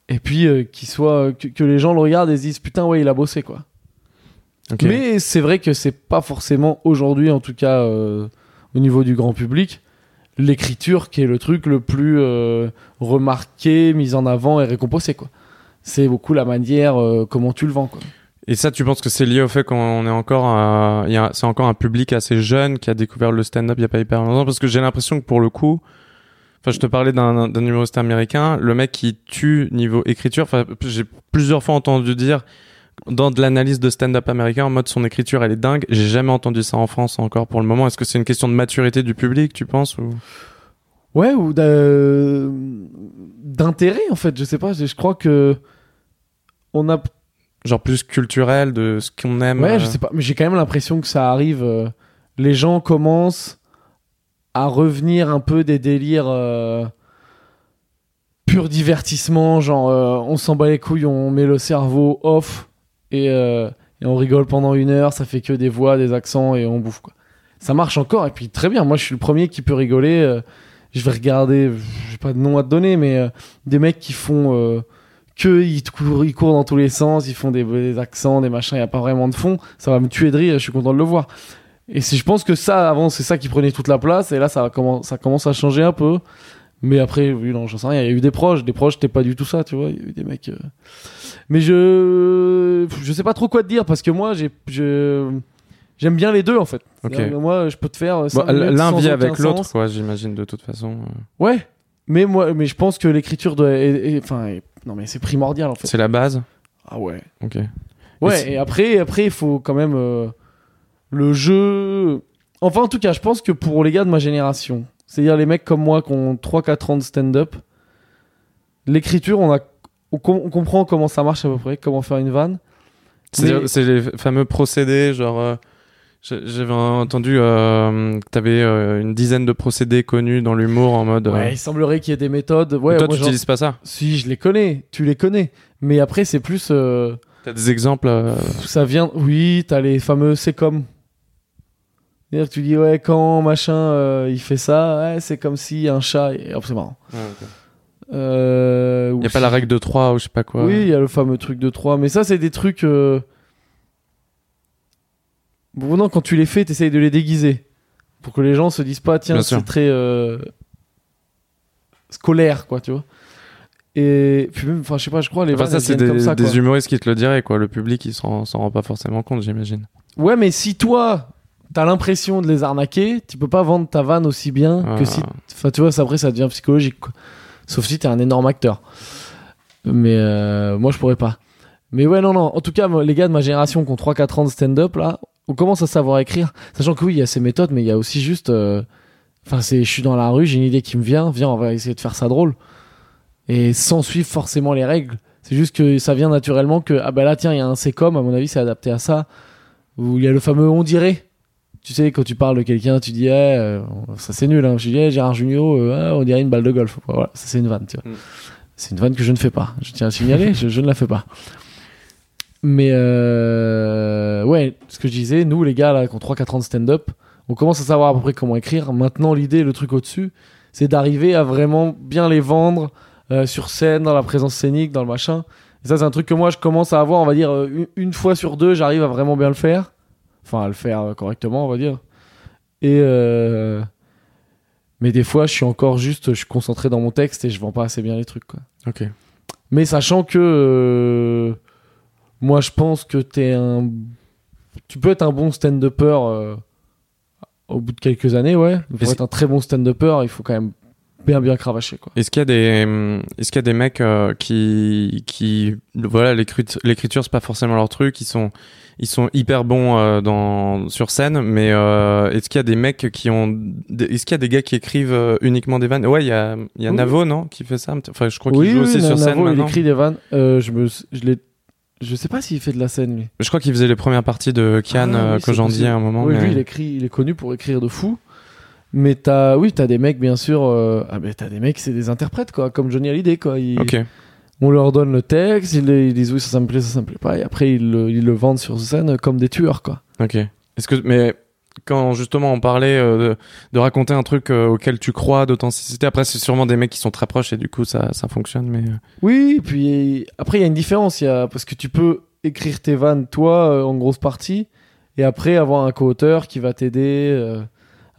S2: et puis euh, qui soit, que, que les gens le regardent et se disent putain ouais il a bossé quoi. Mais c'est vrai que c'est pas forcément aujourd'hui, en tout cas euh, au niveau du grand public, l'écriture qui est le truc le plus remarqué, mis en avant et récompensé quoi. C'est beaucoup la manière euh, comment tu le vends quoi.
S1: Et ça, tu penses que c'est lié au fait qu'on est encore, c'est encore un public assez jeune qui a découvert le stand-up il y a pas hyper longtemps? Parce que j'ai l'impression que pour le coup, enfin, je te parlais d'un d'un humoriste américain, le mec qui tue niveau écriture. Enfin, j'ai plusieurs fois entendu dire dans de l'analyse de stand-up américain en mode son écriture elle est dingue. J'ai jamais entendu ça en France encore pour le moment. Est-ce que c'est une question de maturité du public, tu penses ou...
S2: Ouais, ou d'intérêt en fait, je sais pas, je je crois que on a
S1: genre plus culturel de ce qu'on aime
S2: Ouais,
S1: euh,
S2: je sais pas, mais j'ai quand même l'impression que ça arrive. euh, les gens commencent à revenir un peu des délires euh, pur divertissement, genre euh, on s'en bat les couilles, on met le cerveau off et, euh, et on rigole pendant une heure, ça fait que des voix, des accents et on bouffe quoi. Ça marche encore et puis très bien. Moi, je suis le premier qui peut rigoler. Je vais regarder, j'ai pas de nom à te donner, mais euh, des mecs qui font euh, que ils courent, ils courent dans tous les sens, ils font des, des accents, des machins, il y a pas vraiment de fond, ça va me tuer de rire, je suis content de le voir. Et je pense que ça avant c'est ça qui prenait toute la place et là ça commence ça commence à changer un peu. Mais après oui non, j'en sais rien, il y a eu des proches, des proches c'était pas du tout ça, tu vois, il y a eu des mecs euh. Mais je je sais pas trop quoi te dire parce que moi j'ai je J'aime bien les deux en fait.
S1: Ok.
S2: C'est-à-dire que Moi, je peux te faire. euh,
S1: Bon, L'un vit avec l'autre, quoi, j'imagine, de toute façon. euh.
S2: Ouais, mais moi, mais je pense que l'écriture doit. Enfin, non, mais c'est primordial en fait.
S1: C'est la base?
S2: Ah ouais.
S1: Ok.
S2: Ouais. Et après, après, il faut quand même euh, le jeu. Enfin, en tout cas, je pense que pour les gars de ma génération, c'est-à-dire les mecs comme moi qui ont 3-4 ans de stand-up, l'écriture, on a, on, com- on comprend comment ça marche à peu près, comment faire une vanne.
S1: C'est
S2: Mais-
S1: les fameux procédés, genre. euh, J'avais entendu euh, que t'avais euh, une dizaine de procédés connus dans l'humour en mode. euh,
S2: Ouais, il semblerait qu'il y ait des méthodes. Ouais,
S1: toi,
S2: moi,
S1: tu n'utilises pas ça
S2: Si, je les connais, tu les connais. Mais après, c'est plus. euh,
S1: T'as des exemples
S2: ça vient. Oui, t'as les fameux c'est comme. C'est-à-dire que tu dis, ouais, quand machin il fait ça, ouais, c'est comme si un chat. Et hop, c'est marrant. Euh,
S1: Il
S2: ou
S1: y a pas la règle de 3 ou je sais pas quoi.
S2: Oui, il y a le fameux truc de 3. Mais ça, c'est des trucs. Euh... Bon, non, quand tu les fais, t'essayes de les déguiser. Pour que les gens se disent pas, tiens, c'est très. euh, scolaire, quoi, tu vois. Et puis même, enfin, je sais pas, je crois, les
S1: Enfin,
S2: vannes,
S1: ça, c'est des,
S2: ça,
S1: humoristes qui te le diraient, quoi. Le public, il s'en s'en rend pas forcément compte, j'imagine.
S2: Ouais, mais si toi, t'as l'impression de les arnaquer, tu peux pas vendre ta vanne aussi bien
S1: Ah.
S2: que si. Enfin, tu vois, après, ça devient psychologique, quoi. Sauf si t'es un énorme acteur. Mais euh, moi, je pourrais pas. Mais ouais, non, non. En tout cas, les gars de ma génération qui ont 3-4 ans de stand-up, là, on commence à savoir écrire? Sachant que oui, il y a ces méthodes, mais il y a aussi juste. euh, Enfin, c'est je suis dans la rue, j'ai une idée qui me vient, viens, on va essayer de faire ça drôle. Et sans suivre forcément les règles. C'est juste que ça vient naturellement que, ah bah là, tiens, il y a un c'est comme, à mon avis, c'est adapté à ça. Ou il y a le fameux on dirait. Tu sais, quand tu parles de quelqu'un, tu dis, eh, euh, ça c'est nul, hein. Je dis, eh, Gérard Junior, euh, ah, on dirait une balle de golf. Voilà, ça c'est une vanne, tu vois.
S1: Mm.
S2: C'est une vanne que je ne fais pas. Je tiens à signaler, je, je ne la fais pas. Mais euh, ouais, ce que je disais, nous les gars là, qui ont 3-4 ans de stand-up, on commence à savoir à peu près comment écrire. Maintenant, l'idée, le truc au-dessus, c'est d'arriver à vraiment bien les vendre euh, sur scène, dans la présence scénique, dans le machin. Et ça, c'est un truc que moi, je commence à avoir, on va dire, euh, une, une fois sur deux, j'arrive à vraiment bien le faire. Enfin, à le faire euh, correctement, on va dire. Et. euh, Mais des fois, je suis encore juste, je suis concentré dans mon texte et je vends pas assez bien les trucs, quoi.
S1: Ok.
S2: Mais sachant que euh, moi je pense que t'es un tu peux être un bon stand-upper euh, au bout de quelques années ouais pour être un très bon stand-upper il faut quand même bien bien cravacher quoi
S1: Est-ce qu'il y a des, est-ce qu'il y a des mecs euh, qui, qui, voilà, l'écrit- l'écriture c'est pas forcément leur truc, ils sont, ils sont hyper bons euh, dans sur scène, mais euh, est-ce qu'il y a des mecs qui ont, est-ce qu'il y a des gars qui écrivent uniquement des vannes? Ouais, il y a, il y a
S2: Oui.
S1: Navo, non, qui fait ça? Enfin, je crois qu'il
S2: oui
S1: joue
S2: oui,
S1: aussi sur
S2: Navo,
S1: scène
S2: il
S1: maintenant.
S2: écrit des vannes je me je l'ai je sais pas s'il fait de la scène lui
S1: Je crois qu'il faisait les premières parties de Kian
S2: Ah,
S1: euh,
S2: oui,
S1: que j'en dis à un moment.
S2: oui
S1: mais-
S2: lui il écrit il est connu pour écrire de fou mais t'as oui t'as des mecs bien sûr euh, ah t'as des mecs c'est des interprètes quoi comme Johnny Hallyday quoi Ils-. On leur donne le texte, ils, ils disent oui, ça, ça me plaît, ça, ça me plaît pas, et après ils le, ils le vendent sur scène comme des tueurs, quoi.
S1: Ok. Est-ce que, mais quand justement on parlait euh, de, de raconter un truc euh, auquel tu crois, d'authenticité, après c'est sûrement des mecs qui sont très proches et du coup ça, ça fonctionne. Mais euh,
S2: Oui, et puis après il y a une différence, il y a, parce que tu peux écrire tes vannes toi euh, en grosse partie, et après avoir un co-auteur qui va t'aider.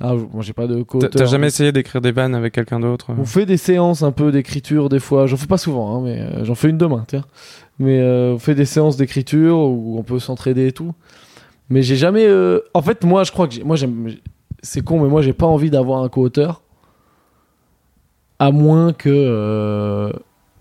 S2: ah, moi j'ai pas de co-auteur.
S1: t'as jamais essayé d'écrire des vannes avec quelqu'un d'autre
S2: On fait des séances un peu d'écriture des fois, j'en fais pas souvent, hein, mais j'en fais une demain, tiens. Mais on fait des séances d'écriture où on peut s'entraider et tout. Mais j'ai jamais. euh, En fait, moi, je crois que j'ai- moi j'aime. C'est con, mais moi j'ai pas envie d'avoir un co-auteur. À moins que. euh,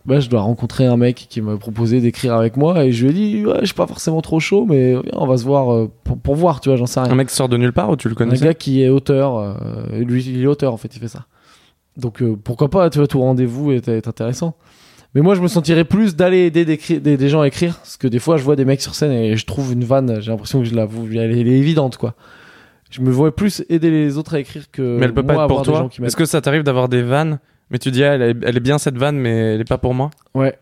S2: bah, je dois rencontrer un mec qui m'a proposé d'écrire avec moi et je lui ai dit ouais, je suis pas forcément trop chaud, mais viens, on va se voir euh, pour, pour voir, tu vois, j'en sais rien.
S1: Un mec sort de nulle part ou tu le
S2: Un
S1: connaissais
S2: gars qui est auteur, euh, lui il est auteur en fait, il fait ça. Donc euh, pourquoi pas, tu vois, tout rendez-vous est, est intéressant. Mais moi je me sentirais plus d'aller aider des, cri- des, des gens à écrire, parce que des fois je vois des mecs sur scène et je trouve une vanne, j'ai l'impression que je la, elle, est- elle est évidente quoi. Je me vois plus aider les autres à écrire que
S1: Mais elle peut
S2: moi
S1: pas être pour toi. Est-ce que ça t'arrive d'avoir des vannes, mais tu dis ah, elle, est, elle est bien cette vanne, mais elle est pas pour moi?
S2: Ouais.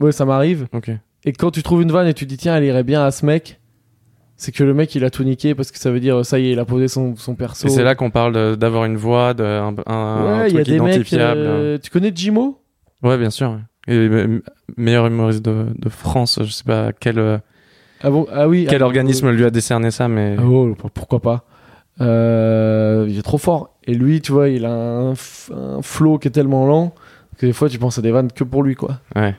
S2: Ouais, ça m'arrive.
S1: Ok.
S2: Et quand tu trouves une vanne et tu dis tiens, elle irait bien à ce mec, c'est que le mec il a tout niqué parce que ça veut dire ça y est, il a posé son, son perso.
S1: Et c'est là qu'on parle d'avoir une voix, de, un, un- un
S2: ouais, il y a
S1: truc
S2: des mecs.
S1: identifiable.
S2: euh, Tu connais Jimo?
S1: Ouais, bien sûr. Et euh, meilleur humoriste de, de France, je sais pas quel, euh,
S2: Ah bon Ah oui.
S1: quel
S2: ah,
S1: organisme lui a décerné ça, mais.
S2: Ah oh, pourquoi pas Euh, Il est trop fort. Et lui, tu vois, il a un, flow qui est tellement lent que des fois, tu penses à des vannes que pour lui, quoi.
S1: Ouais,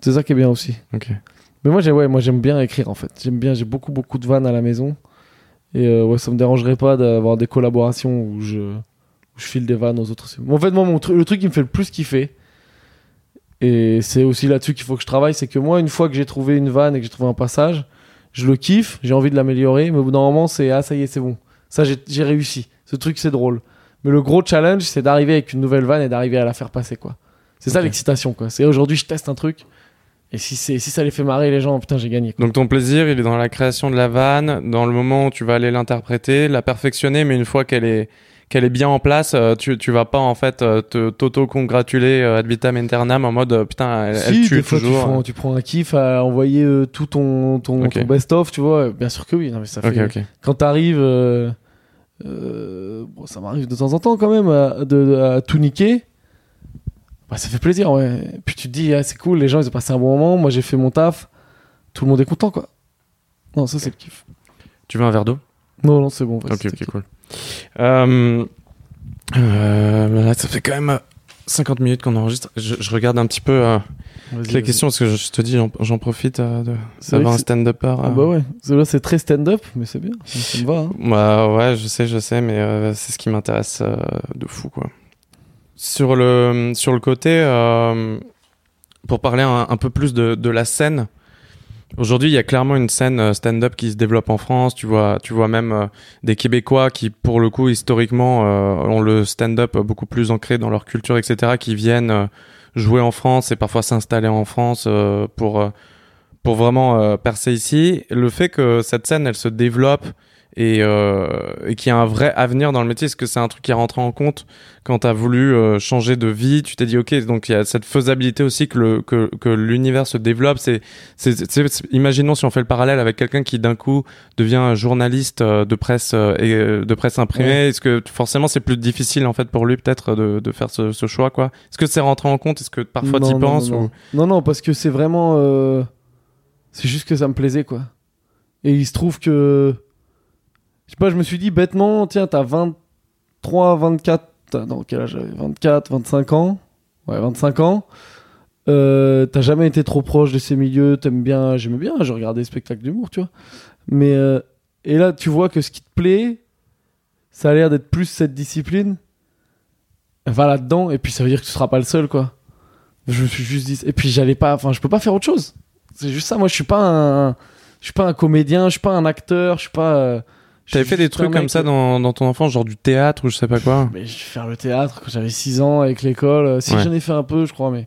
S2: C'est ça qui est bien aussi.
S1: ok.
S2: Mais moi, j'ai- ouais, moi, j'aime bien écrire en fait. J'aime bien, j'ai beaucoup, beaucoup de vannes à la maison. Et euh, ouais, ça me dérangerait pas d'avoir des collaborations où je, où je file des vannes aux autres. En fait, moi, mon tru- le truc qui me fait le plus kiffer, et c'est aussi là-dessus qu'il faut que je travaille, c'est que moi, une fois que j'ai trouvé une vanne et que j'ai trouvé un passage, je le kiffe, j'ai envie de l'améliorer, mais au bout d'un moment, c'est ah, ça y est, c'est bon. Ça, j'ai réussi. Ce truc, c'est drôle. Mais le gros challenge, c'est d'arriver avec une nouvelle vanne et d'arriver à la faire passer, quoi. C'est ça l'excitation, quoi. C'est aujourd'hui, je teste un truc. Et si, si ça les fait marrer les gens, putain, j'ai gagné. quoi.
S1: Donc ton plaisir, il est dans la création de la vanne, dans le moment où tu vas aller l'interpréter, la perfectionner, mais une fois qu'elle est qu'elle est bien en place, euh, tu, tu vas pas en fait euh, te t'auto-congratuler euh, ad vitam aeternam en mode putain elle, elle
S2: Si,
S1: tue
S2: des fois, tu prends, tu prends un kiff à envoyer tout ton, ton, best-of, tu vois. Bien sûr que oui. Non, mais ça. Quand t'arrives, bon, ça m'arrive de temps en temps quand même à, de, à tout niquer. Bah, ça fait plaisir, ouais. Puis tu te dis, ah, c'est cool, les gens ils ont passé un bon moment. Moi j'ai fait mon taf. Tout le monde est content, quoi. Non, ça c'est le kiff.
S1: Tu veux un verre d'eau?
S2: Non, non, c'est bon.
S1: Ok ok
S2: t'inquiète.
S1: cool. Euh, euh, là ça fait quand même euh, 50 minutes qu'on enregistre. Je, je regarde un petit peu euh,
S2: vas-y.
S1: questions parce que je, je te dis j'en- profite euh, de savoir un
S2: que
S1: stand-upper.
S2: Ah
S1: euh,
S2: bah ouais. C'est très stand-up, mais c'est bien. Ça, me va. hein.
S1: Bah ouais, je sais, je sais, mais euh, c'est ce qui m'intéresse euh, de fou, quoi. Sur le, sur le côté, euh, pour parler un, un peu plus de, de la scène, aujourd'hui, il y a clairement une scène euh, stand-up qui se développe en France. Tu vois, tu vois même euh, des Québécois qui, pour le coup, historiquement, euh, ont le stand-up beaucoup plus ancré dans leur culture, etc., qui viennent jouer en France et parfois s'installer en France pour... pour vraiment percer ici, le fait que cette scène elle se développe et, euh, et qu'il y a un vrai avenir dans le métier, est-ce que c'est un truc qui est rentré en compte quand tu as voulu euh, changer de vie? Tu t'es dit ok, donc il y a cette faisabilité aussi que le que, que l'univers se développe. C'est, imaginons si on fait le parallèle avec quelqu'un qui d'un coup devient journaliste euh, de presse euh, et de presse imprimée.
S2: Ouais.
S1: Est-ce que forcément c'est plus difficile en fait pour lui peut-être de, de faire ce, ce choix quoi? Est-ce que c'est rentré en compte? Est-ce que parfois tu y
S2: non,
S1: penses
S2: non,
S1: ou...
S2: non. non, non, parce que c'est vraiment. euh, C'est juste que ça me plaisait, quoi. Et il se trouve que. Je sais pas, je me suis dit bêtement, tiens, t'as 23, 24. t'as- Non, quel âge j'avais? 24, 25 ans? Ouais, 25 ans. Euh, t'as jamais été trop proche de ces milieux, t'aimes bien, j'aimais bien, je regardais des spectacles d'humour, tu vois. Mais. euh, Et là, tu vois que ce qui te plaît, ça a l'air d'être plus cette discipline. Va là-dedans, et puis ça veut dire que tu seras pas le seul, quoi. Je me suis juste dit. Et puis j'allais pas. Enfin, je peux pas faire autre chose. C'est juste ça. Moi, je suis pas un. Je suis pas un comédien. Je suis pas un acteur. Je suis pas. euh,
S1: T'avais fait des trucs comme ça dans, dans ton enfance, genre du théâtre ou je sais pas quoi
S2: Mais je vais faire le théâtre quand j'avais 6 ans avec l'école. Si
S1: Ouais.
S2: j'en ai fait un peu, je crois. Mais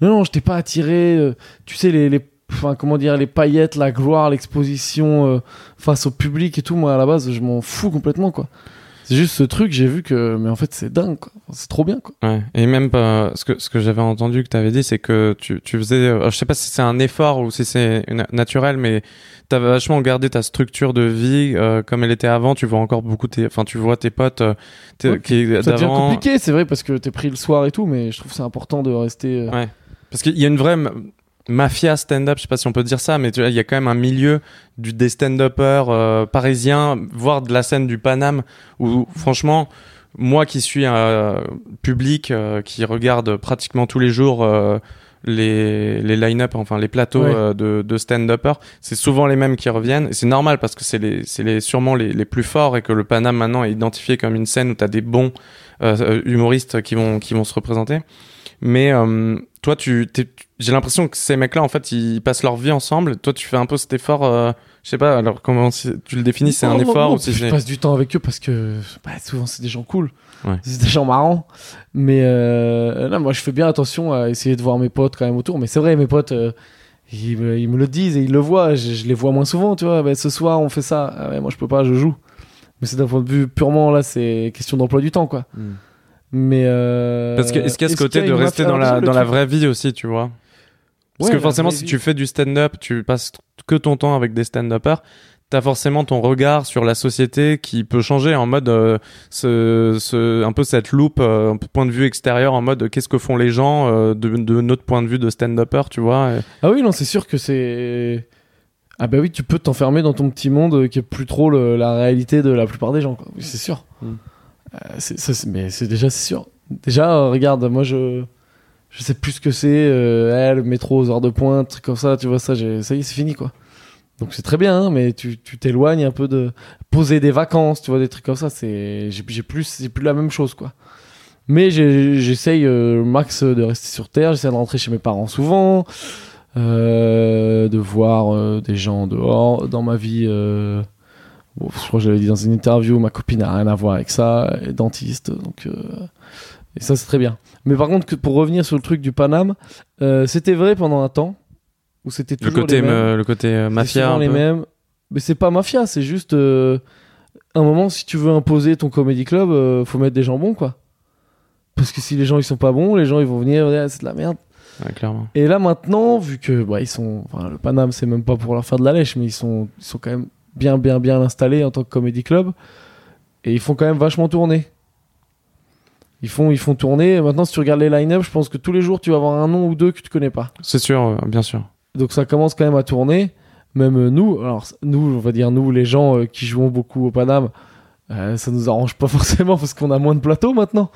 S2: non, non, je t'ai pas attiré. euh, tu sais les. les... Enfin, comment dire, les paillettes, la gloire, l'exposition euh, face au public et tout. Moi, à la base, je m'en fous complètement, quoi. C'est juste ce truc, j'ai vu que. Mais en fait, c'est dingue, quoi. C'est trop bien, quoi.
S1: Ouais. Et même ce que, ce que j'avais entendu que tu avais dit, c'est que tu, tu faisais, euh, je sais pas si c'est un effort ou si c'est na- naturel, mais tu avais vachement gardé ta structure de vie euh, comme elle était avant. Tu vois encore beaucoup tes, enfin, tu vois tes potes euh, tes-
S2: Ouais,
S1: qui
S2: Ça devient compliqué, c'est vrai, parce que t'es pris le soir et tout, mais je trouve c'est important de rester.
S1: Ouais. Parce qu'il y a une vraie mafia stand-up, je sais pas si on peut dire ça, mais tu vois, il y a quand même un milieu du, des stand-uppers euh, parisiens, voire de la scène du Paname, où franchement, moi qui suis un public euh, qui regarde pratiquement tous les jours euh, les, les line-up, enfin les plateaux
S2: Ouais.
S1: euh, de, de stand-uppers, c'est souvent les mêmes qui reviennent, et c'est normal parce que c'est les, c'est les, sûrement les, les plus forts et que le Paname maintenant est identifié comme une scène où tu as des bons euh, humoristes qui vont, qui vont se représenter. Mais euh, toi, tu, j'ai l'impression que ces mecs-là, en fait, ils passent leur vie ensemble. Toi, tu fais un peu cet effort. euh, je sais pas. Alors, comment tu le définis C'est un
S2: Non,
S1: effort
S2: non,
S1: ou si
S2: Je passe du temps avec eux parce que bah, souvent c'est des gens cool.
S1: Ouais.
S2: C'est des gens marrants. Mais euh, là, moi je fais bien attention à essayer de voir mes potes quand même autour. Mais c'est vrai, mes potes, euh, ils, me, ils me le disent et ils le voient. Je, je les vois moins souvent, tu vois. Bah, ce soir on fait ça. Ah ouais, moi je peux pas, je joue. Mais c'est d'un point de vue purement là, c'est question d'emploi du temps, quoi.
S1: Hmm.
S2: Mais euh,
S1: Parce que est-ce qu'il y a ce côté
S2: a
S1: de rester dans la dans la vraie vie aussi, tu vois? Parce
S2: Ouais,
S1: que forcément, si
S2: vie.
S1: tu fais du stand-up, tu passes que ton temps avec des stand-uppers. t'as forcément ton regard sur la société qui peut changer en mode euh, ce, ce, un peu cette loupe, euh, un point de vue extérieur en mode qu'est-ce que font les gens de, de notre point de vue de stand-upper, tu vois. et-
S2: Ah oui, non, c'est sûr que c'est. Ah bah oui, tu peux t'enfermer dans ton petit monde qui est plus trop le- la réalité de la plupart des gens, c'est sûr.
S1: Mm.
S2: Euh, c'est- ça, mais c'est déjà sûr. Déjà, regarde, moi je je sais plus ce que c'est, euh, eh, le métro aux heures de pointe, truc comme ça, tu vois ça, j'ai- ça y est, c'est fini quoi. Donc c'est très bien, hein, mais tu tu t'éloignes un peu de poser des vacances, tu vois des trucs comme ça, c'est j'ai plus c'est plus la même chose quoi. Mais j'essaye euh, max de rester sur terre, j'essaie de rentrer chez mes parents souvent, euh, de voir des gens dehors. Dans ma vie, bon, je crois que je l'avais dit dans une interview, ma copine n'a rien à voir avec ça, elle est dentiste, donc euh, et ça c'est très bien. Mais par contre, que pour revenir sur le truc du Paname, euh, c'était vrai pendant un temps où c'était
S1: Le
S2: toujours
S1: côté,
S2: les mêmes.
S1: le côté euh,
S2: C'est
S1: mafia.
S2: souvent
S1: un
S2: les
S1: peu.
S2: mêmes. Mais c'est pas mafia, c'est juste euh, un moment si tu veux imposer ton comedy club, faut mettre des gens bons quoi. Parce que si les gens ils sont pas bons, les gens ils vont venir dire, Ah, c'est de la merde.
S1: Ouais, clairement.
S2: Et là maintenant, vu que bah, ils sont, enfin, le Paname c'est même pas pour leur faire de la lèche, mais ils sont, ils sont quand même bien bien bien installés en tant que comedy club et ils font quand même vachement tourner. Ils font, ils font tourner. Et maintenant, si tu regardes les line-up, je pense que tous les jours tu vas avoir un nom ou deux que tu connais pas.
S1: C'est sûr, euh, bien sûr.
S2: Donc ça commence quand même à tourner. Même euh, nous, alors nous, on va dire nous, les gens euh, qui jouons beaucoup au Paname, ça nous arrange pas forcément parce qu'on a moins de plateaux maintenant.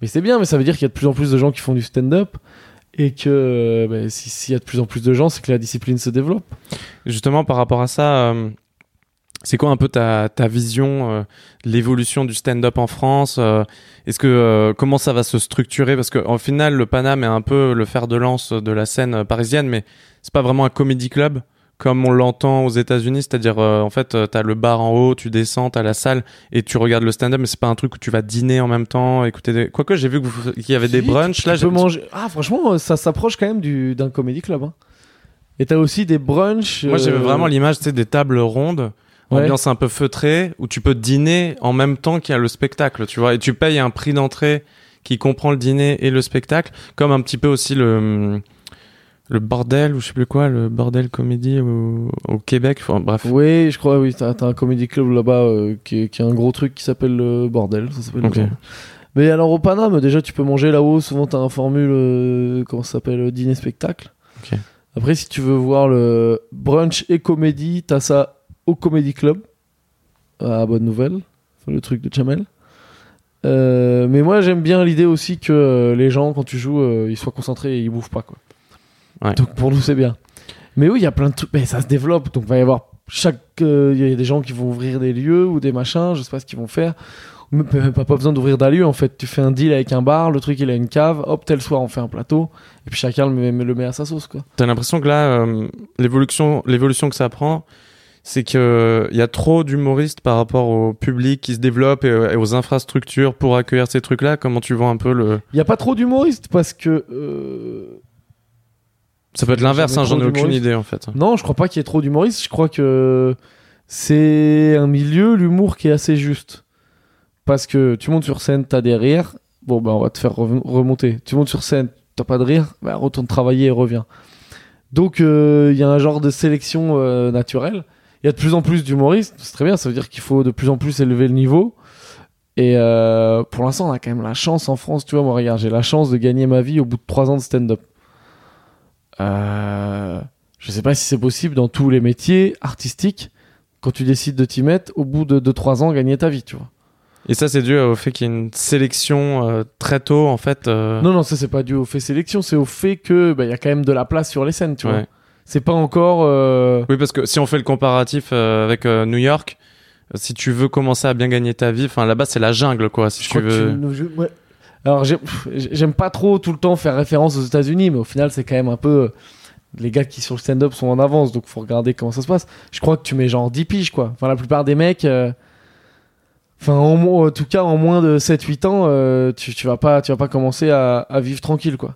S2: Mais c'est bien, mais ça veut dire qu'il y a de plus en plus de gens qui font du stand-up et que si- s'il y a de plus en plus de gens, c'est que la discipline se développe.
S1: Justement, par rapport à ça, c'est quoi un peu ta, ta vision euh, de l'évolution du stand-up en France euh, Est-ce que euh, comment ça va se structurer? Parce qu'en final, le Paname est un peu le fer de lance de la scène euh, parisienne, mais c'est pas vraiment un comedy club comme on l'entend aux États-Unis, c'est-à-dire en fait, t'as le bar en haut, tu descends, t'as la salle et tu regardes le stand-up, mais c'est pas un truc où tu vas dîner en même temps, écouter des. Quoique j'ai vu que vous- qu'il y avait des brunchs là.
S2: peux
S1: j'ai-
S2: manger. Ah, franchement, ça s'approche quand même du- d'un comedy club. hein. Et t'as aussi des brunchs.
S1: Moi, j'avais vraiment l'image, tu sais, des tables rondes,
S2: Ouais.
S1: ambiance un peu feutrée, où tu peux dîner en même temps qu'il y a le spectacle, tu vois, et tu payes un prix d'entrée qui comprend le dîner et le spectacle, comme un petit peu aussi le le bordel ou je sais plus quoi, le bordel comédie au, au Québec, enfin bref.
S2: Oui, je crois, oui. T'as t'as un comedy club là-bas euh, qui, qui est un gros truc qui s'appelle le Bordel. Ça s'appelle le. Bordel. Mais alors au Paname, déjà, tu peux manger là-haut. Souvent, t'as un formule, euh, comment ça s'appelle, euh, dîner-spectacle. Après, si tu veux voir le brunch et comédie, t'as ça au Comedy Club. À Bonne Nouvelle. Le truc de Chamel. Euh, mais moi, j'aime bien l'idée aussi que euh, les gens, quand tu joues, euh, ils soient concentrés et ils bouffent pas, quoi.
S1: Ouais.
S2: Donc pour nous, c'est bien. Mais oui, il y a plein de trucs. Mais ça se développe. Donc il va y avoir chaque. Il y a des gens qui vont ouvrir des lieux ou des machins. Je sais pas ce qu'ils vont faire. Même Pas, pas, besoin d'ouvrir d'un lieu en fait. Tu fais un deal avec un bar. Le truc il a une cave. Hop, tel soir on fait un plateau. Et puis chacun le met, le met à sa sauce quoi.
S1: T'as l'impression que là, l'évolution, l'évolution que ça prend, c'est que il y a trop d'humoristes par rapport au public qui se développe et, et aux infrastructures pour accueillir ces trucs-là. Comment tu vois un peu le
S2: Il y a pas trop d'humoristes parce que. euh,
S1: Ça peut être l'inverse, hein, j'en ai aucune idée en fait.
S2: Non, je crois pas qu'il y ait trop d'humoristes. Je crois que c'est un milieu, l'humour, qui est assez juste. Parce que tu montes sur scène, t'as des rires. Bon, ben, on va te faire remonter. Tu montes sur scène, t'as pas de rire. Ben, retourne travailler et reviens. Donc, euh, il y a un genre de sélection euh, naturelle. Il y a de plus en plus d'humoristes. C'est très bien. Ça veut dire qu'il faut de plus en plus élever le niveau. Et euh, pour l'instant, on a quand même la chance en France. Tu vois, moi, regarde, j'ai la chance de gagner ma vie au bout de trois ans de stand-up. Euh, je sais pas si c'est possible dans tous les métiers artistiques, quand tu décides de t'y mettre, au bout de 2-3 ans, gagner ta vie, tu vois.
S1: Et ça, c'est dû au fait qu'il y ait une sélection euh, très tôt, en fait. euh,
S2: Non, non, ça c'est pas dû au fait sélection, c'est au fait que bah, il y a quand même de la place sur les scènes, tu vois. C'est pas encore. euh,
S1: Oui, parce que si on fait le comparatif euh, avec euh, New York, si tu veux commencer à bien gagner ta vie, enfin là-bas c'est la jungle, quoi. Si
S2: je
S1: tu veux.
S2: tu- nous- je- ouais. Alors j'aime pas trop tout le temps faire référence aux États-Unis, mais au final c'est quand même un peu les gars qui sur le stand-up sont en avance, donc faut regarder comment ça se passe. Je crois que tu mets genre 10 piges quoi. Enfin la plupart des mecs, enfin en, tout cas en moins de 7-8 ans, tu, tu vas pas tu vas pas commencer à, à vivre tranquille quoi.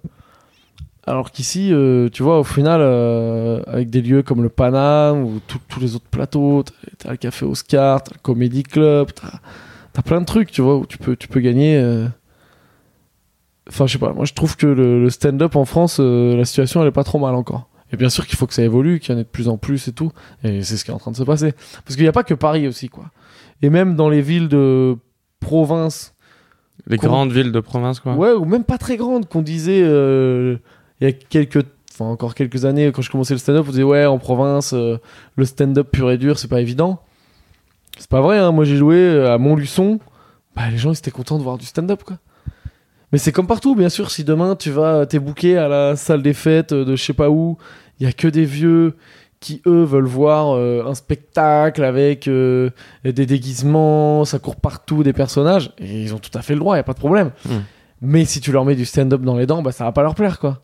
S2: Alors qu'ici, euh, tu vois, au final, euh, avec des lieux comme le Paname ou tous les autres plateaux, t'as- le Café Oscar, t'as le Comedy Club, t'as T'as plein de trucs, tu vois, où tu peux, tu peux gagner. euh. Enfin, je sais pas, moi je trouve que le, le stand-up en France, euh, la situation elle est pas trop mal encore. Et bien sûr qu'il faut que ça évolue, qu'il y en ait de plus en plus et tout. Et c'est ce qui est en train de se passer. Parce qu'il n'y a pas que Paris aussi, quoi. Et même dans les villes de province,
S1: Les grandes villes de province, quoi.
S2: ouais, ou même pas très grandes, qu'on disait euh, il y a quelques, enfin encore quelques années, quand je commençais le stand-up, on disait ouais, en province, euh, le stand-up pur et dur, c'est pas évident. C'est pas vrai, hein. moi j'ai joué euh, à Montluçon, bah, les gens ils étaient contents de voir du stand-up, quoi. Mais c'est comme partout, bien sûr, si demain tu vas, t'es booké à la salle des fêtes euh, de je sais pas où, il y a que des vieux qui eux veulent voir euh, un spectacle avec euh, des déguisements, ça court partout, des personnages, et ils ont tout à fait le droit, y a pas de problème.
S1: Mm.
S2: Mais si tu leur mets du stand-up dans les dents, bah ça va pas leur plaire quoi.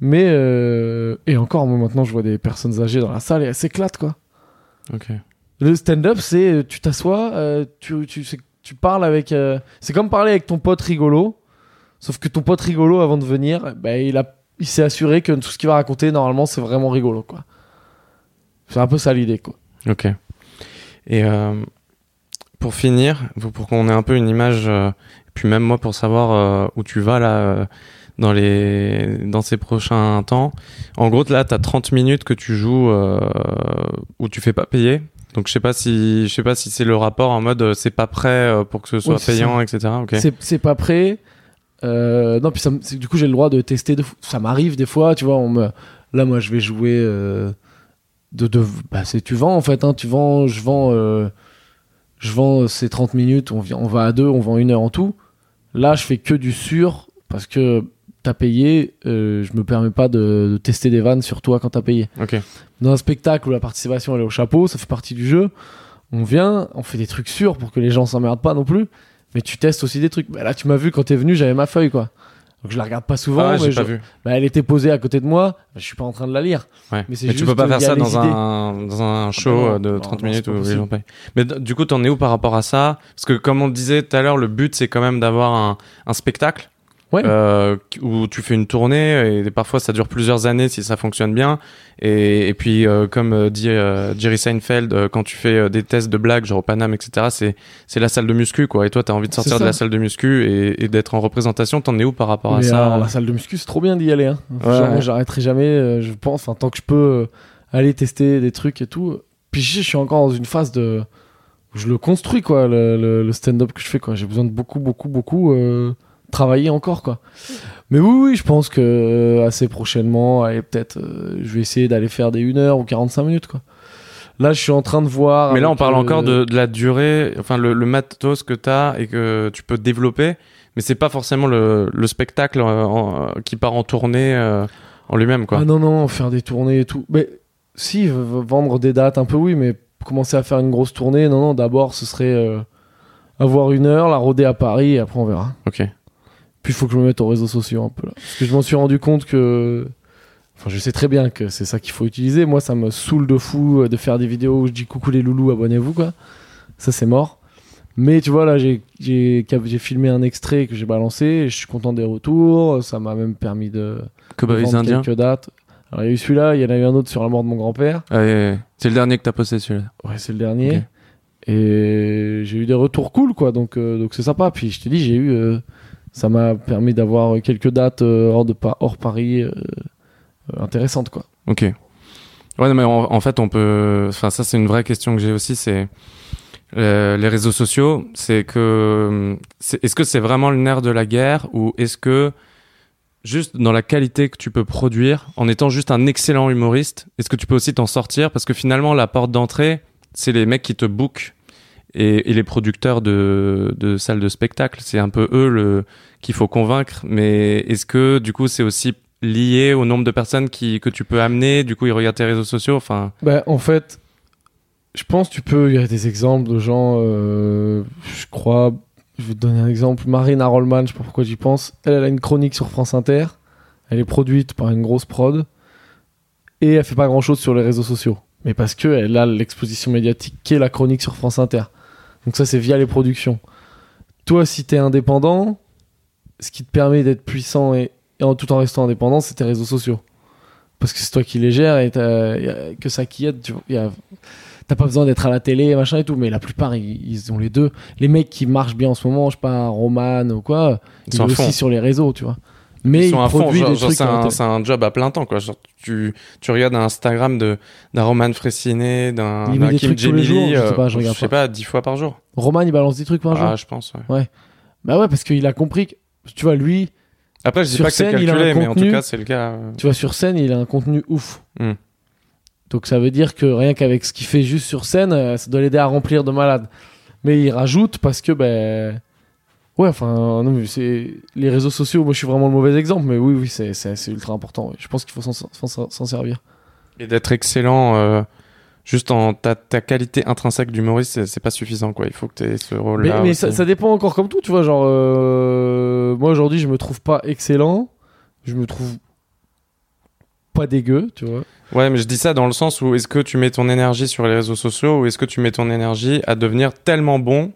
S2: Mais euh, et encore, moi maintenant je vois des personnes âgées dans la salle et elles s'éclatent quoi.
S1: Ok.
S2: Le stand-up, c'est euh, tu t'assois, euh, tu, tu, tu parles avec. euh, c'est comme parler avec ton pote rigolo, sauf que ton pote rigolo avant de venir, bah, il a, il s'est assuré que tout ce qu'il va raconter normalement c'est vraiment rigolo quoi. C'est un peu ça l'idée quoi.
S1: Ok. Et pour finir, pour qu'on ait un peu une image, et puis même moi pour savoir où tu vas là dans les dans ces prochains temps. En gros, là, tu as 30 minutes que tu joues euh, où tu fais pas payer. Donc je sais pas si je sais pas si c'est le rapport en mode euh, c'est pas prêt euh, pour que ce soit payant, etc. Ok.
S2: C'est, pas prêt. Euh, non, puis ça du coup, j'ai le droit de tester. De, ça m'arrive des fois, tu vois. On me, là, moi, je vais jouer. euh, de, de, bah, c'est, tu vends en fait. Hein, tu vends, je vends. euh, je vends ces 30 minutes. On, on va à deux, on vend une heure en tout. Là, je fais que du sûr parce que t'as payé. euh, je me permets pas de, de tester des vannes sur toi quand t'as payé.
S1: Ok.
S2: Dans un spectacle où la participation elle est au chapeau, ça fait partie du jeu. On vient, on fait des trucs sûrs pour que les gens s'emmerdent pas non plus. Mais tu testes aussi des trucs. Bah là, tu m'as vu quand t'es venu, j'avais ma feuille quoi. Donc je la regarde pas souvent.
S1: Ah,
S2: mais
S1: j'ai
S2: je-
S1: pas vu.
S2: bah, elle était posée à côté de moi. Bah, je suis pas en train de la lire.
S1: Ouais.
S2: Mais
S1: tu peux pas faire ça dans un, dans un show
S2: non,
S1: euh, de
S2: non,
S1: 30
S2: non,
S1: minutes où les gens payent. Mais du coup, t'en es où par rapport à ça? Parce que comme on disait tout à l'heure, le but c'est quand même d'avoir un, un spectacle
S2: Ouais.
S1: euh, où tu fais une tournée et parfois ça dure plusieurs années si ça fonctionne bien. Et, et puis euh, comme euh, dit euh, Jerry Seinfeld, euh, quand tu fais euh, des tests de blagues genre au Paname, etc., c'est c'est la salle de muscu quoi. Et toi, t'as envie de sortir de la salle de muscu et, et d'être en représentation. T'en es où par rapport à ça
S2: la salle de muscu, c'est trop bien d'y aller. Hein.
S1: Ouais.
S2: Genre, J'arrêterai jamais, euh, je pense, enfin, tant que je peux euh, aller tester des trucs et tout. Puis je suis encore dans une phase de. où je le construis, quoi, le, le- le stand-up que je fais, quoi. J'ai besoin de beaucoup, beaucoup, beaucoup euh, travailler encore, quoi. Mais oui, oui, je pense que euh, assez prochainement, allez, peut-être, euh, je vais essayer d'aller faire des 1 heure ou 45 minutes, quoi. Là, je suis en train de voir.
S1: Mais là, on parle
S2: euh,
S1: encore de, de la durée, enfin le, le matos que tu as et que tu peux développer, mais c'est pas forcément le, le spectacle en- qui part en tournée euh, en lui-même, quoi.
S2: Ah non, non, faire des tournées et tout. Mais si, vendre des dates un peu, oui, mais commencer à faire une grosse tournée, non, non, d'abord, ce serait avoir une heure, la rôder à Paris, et après on verra.
S1: Ok.
S2: Puis il faut que je me mette aux réseaux sociaux un peu là. Parce que je m'en suis rendu compte que. Enfin, je sais très bien que c'est ça qu'il faut utiliser. Moi, ça me saoule de fou euh, de faire des vidéos où je dis coucou les loulous, abonnez-vous, quoi. Ça, c'est mort. Mais tu vois, là, j'ai- filmé un extrait que j'ai balancé, et je suis content des retours. Ça m'a même permis de
S1: Cowboys
S2: vendre
S1: indiens.
S2: quelques dates. Alors, il y a eu celui-là, il y en a eu un autre sur la mort de mon grand-père.
S1: Ah. C'est le dernier que t'as posté celui-là.
S2: Ouais, c'est le dernier. Et j'ai eu des retours cool, quoi. Donc, euh, donc c'est sympa. Puis je t'ai dit, j'ai eu. euh, ça m'a permis d'avoir quelques dates euh, hors, de, hors Paris euh, euh, intéressantes, quoi.
S1: Ok. Ouais, mais en, fait, on peut. Enfin, ça, c'est une vraie question que j'ai aussi. C'est les réseaux sociaux. C'est que est-ce que c'est vraiment le nerf de la guerre ou est-ce que juste dans la qualité que tu peux produire, en étant juste un excellent humoriste, est-ce que tu peux aussi t'en sortir? Parce que finalement, la porte d'entrée, c'est les mecs qui te bookent et, les producteurs de, salles de spectacle. C'est un peu eux qu'il faut convaincre. Mais est-ce que du coup, c'est aussi lié au nombre de personnes que tu peux amener? Du coup, ils regardent tes réseaux sociaux? Enfin,
S2: Bah, en fait, je pense tu peux. Il y a des exemples de gens. euh, je crois. Je vais te donner un exemple. Marina Rollman, je sais pas pourquoi j'y pense. Elle, a une chronique sur France Inter. Elle est produite par une grosse prod. Et elle fait pas grand chose sur les réseaux sociaux. Mais parce que elle a l'exposition médiatique qui est la chronique sur France Inter. Donc ça, c'est via les productions. Toi, si t'es indépendant, ce qui te permet d'être puissant et, et en tout en restant indépendant, c'est tes réseaux sociaux. Parce que c'est toi qui les gères et que ça qui aide. tu T'as pas besoin d'être à la télé, machin et tout. Mais la plupart, ils, ils ont les deux. Les mecs qui marchent bien en ce moment, je sais pas, Roman ou quoi,
S1: ils
S2: sont aussi sur les réseaux, tu vois. Mais
S1: Ils
S2: il
S1: sont à fond, genre, genre, c'est un, c'est job à plein temps, quoi. Genre, tu, tu regardes un Instagram de, d'un Roman Fressinet, d'un,
S2: Il
S1: d'un Kim Gemini,
S2: jours, je sais
S1: euh,
S2: pas, je regarde
S1: sais pas, dix fois par jour.
S2: Roman, il balance des trucs par jour.
S1: Ah, je pense, ouais.
S2: Bah ouais, parce qu'il a compris que, tu vois, lui,
S1: Après, je dis pas que c'est
S2: scène, il a un
S1: calculé, mais en tout cas, c'est le cas. euh.
S2: tu vois, sur scène, il a un contenu ouf.
S1: Hmm.
S2: Donc ça veut dire que rien qu'avec ce qu'il fait juste sur scène, euh, ça doit l'aider à remplir de malade. Mais il rajoute parce que, ben. Ouais, enfin, non, mais c'est. Les réseaux sociaux, moi je suis vraiment le mauvais exemple, mais oui, oui, c'est, c'est, c'est ultra important. ouais. Je pense qu'il faut s'en, s'en- s'en servir.
S1: Et d'être excellent, euh, juste en ta, ta qualité intrinsèque d'humoriste, c'est, c'est pas suffisant, quoi. Il faut que tu aies ce rôle-là.
S2: mais ça dépend encore comme tout, tu vois. Genre, euh, moi aujourd'hui, je me trouve pas excellent. Je me trouve pas dégueu, tu vois.
S1: Ouais, mais je dis ça dans le sens où est-ce que tu mets ton énergie sur les réseaux sociaux ou est-ce que tu mets ton énergie à devenir tellement bon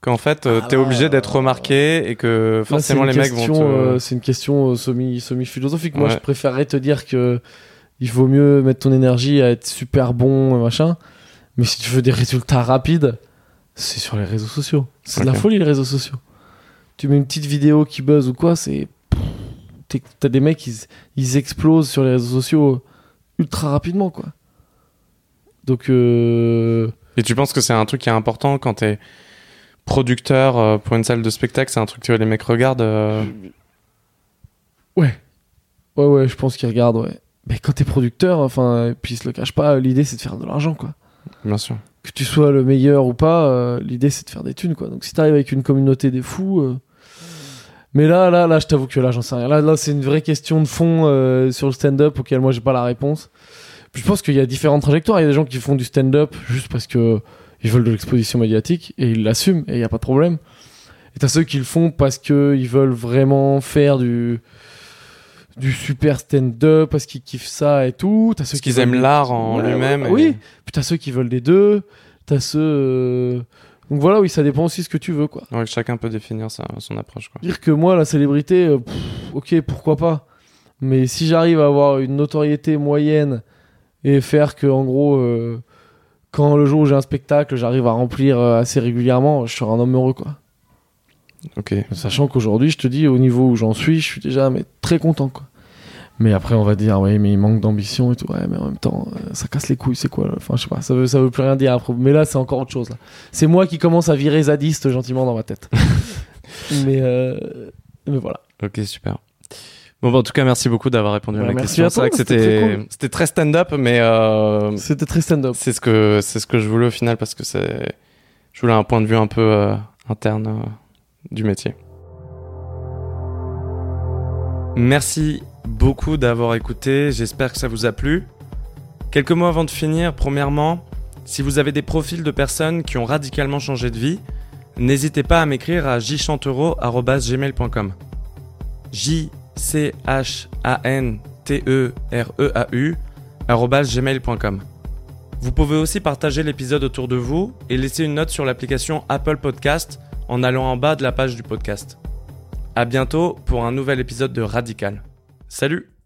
S1: qu'en fait, euh,
S2: Ah
S1: t'es obligé d'être remarqué et que forcément les mecs vont
S2: question,
S1: te...
S2: euh, c'est une question euh, semi, semi-philosophique. Moi,
S1: Ouais.
S2: je préférerais te dire que il vaut mieux mettre ton énergie à être super bon, euh, machin. Mais si tu veux des résultats rapides, c'est sur les réseaux sociaux. C'est de la folie, les réseaux sociaux. Tu mets une petite vidéo qui buzz ou quoi, c'est. T'as des mecs, ils, ils explosent sur les réseaux sociaux ultra rapidement, quoi. Donc, euh,
S1: Et tu penses que c'est un truc qui est important quand t'es producteur euh, pour une salle de spectacle, c'est un truc que les mecs regardent euh,
S2: Ouais, ouais, je pense qu'ils regardent, ouais. Mais quand t'es producteur, enfin, puis ils se le cachent pas, l'idée c'est de faire de l'argent, quoi.
S1: Bien sûr.
S2: Que tu sois le meilleur ou pas, euh, l'idée c'est de faire des thunes, quoi. Donc si t'arrives avec une communauté des fous. euh, Mais là, là, là, je t'avoue que là, j'en sais rien. Là, là c'est une vraie question de fond euh, sur le stand-up auquel moi j'ai pas la réponse. Puis je pense qu'il y a différentes trajectoires. Il y a des gens qui font du stand-up juste parce que ils veulent de l'exposition médiatique et ils l'assument et il y a pas de problème. Et t'as ceux qui le font parce que ils veulent vraiment faire du du super stand-up parce qu'ils kiffent ça et tout. T'as ceux
S1: Parce
S2: qui
S1: qu'ils
S2: veulent-
S1: aiment l'art en
S2: Ouais,
S1: lui-même.
S2: ouais,
S1: et-
S2: Oui. Puis t'as ceux qui veulent les deux. T'as ceux. euh, Donc voilà, oui, ça dépend aussi ce que tu veux, quoi.
S1: Ouais, chacun peut définir sa, son approche. Quoi.
S2: Dire que moi, la célébrité, euh, pff, ok, pourquoi pas. Mais si j'arrive à avoir une notoriété moyenne et faire que, en gros, euh, quand le jour où j'ai un spectacle, j'arrive à remplir euh, assez régulièrement, je serai un homme heureux, quoi.
S1: Ok.
S2: Sachant qu'aujourd'hui, je te dis, au niveau où j'en suis, je suis déjà mais, très content, quoi. Mais après, on va dire, ouais, mais il manque d'ambition et tout. Ouais, mais en même temps, euh, ça casse les couilles, c'est quoi là? Enfin, je sais pas, ça veut, ça veut plus rien dire. après. Mais là, c'est encore autre chose. C'est moi qui commence à virer zadiste gentiment dans ma tête. mais, euh, mais voilà.
S1: Ok, super. Bon, bah, en tout cas, merci beaucoup d'avoir répondu à
S2: Ouais,
S1: ma question. C'est vrai que
S2: c'était très
S1: c'était
S2: cool.
S1: c'était très stand-up, mais euh,
S2: C'était très stand-up.
S1: c'est ce que c'est ce que je voulais au final parce que c'est je voulais un point de vue un peu euh, interne euh, du métier. Merci beaucoup d'avoir écouté. J'espère que ça vous a plu. Quelques mots avant de finir. Premièrement, si vous avez des profils de personnes qui ont radicalement changé de vie, n'hésitez pas à m'écrire à jchantero@gmail.com. J C H A N T E E. Vous pouvez aussi partager l'épisode autour de vous et laisser une note sur l'application Apple Podcast en allant en bas de la page du podcast. À bientôt pour un nouvel épisode de Radical. Salut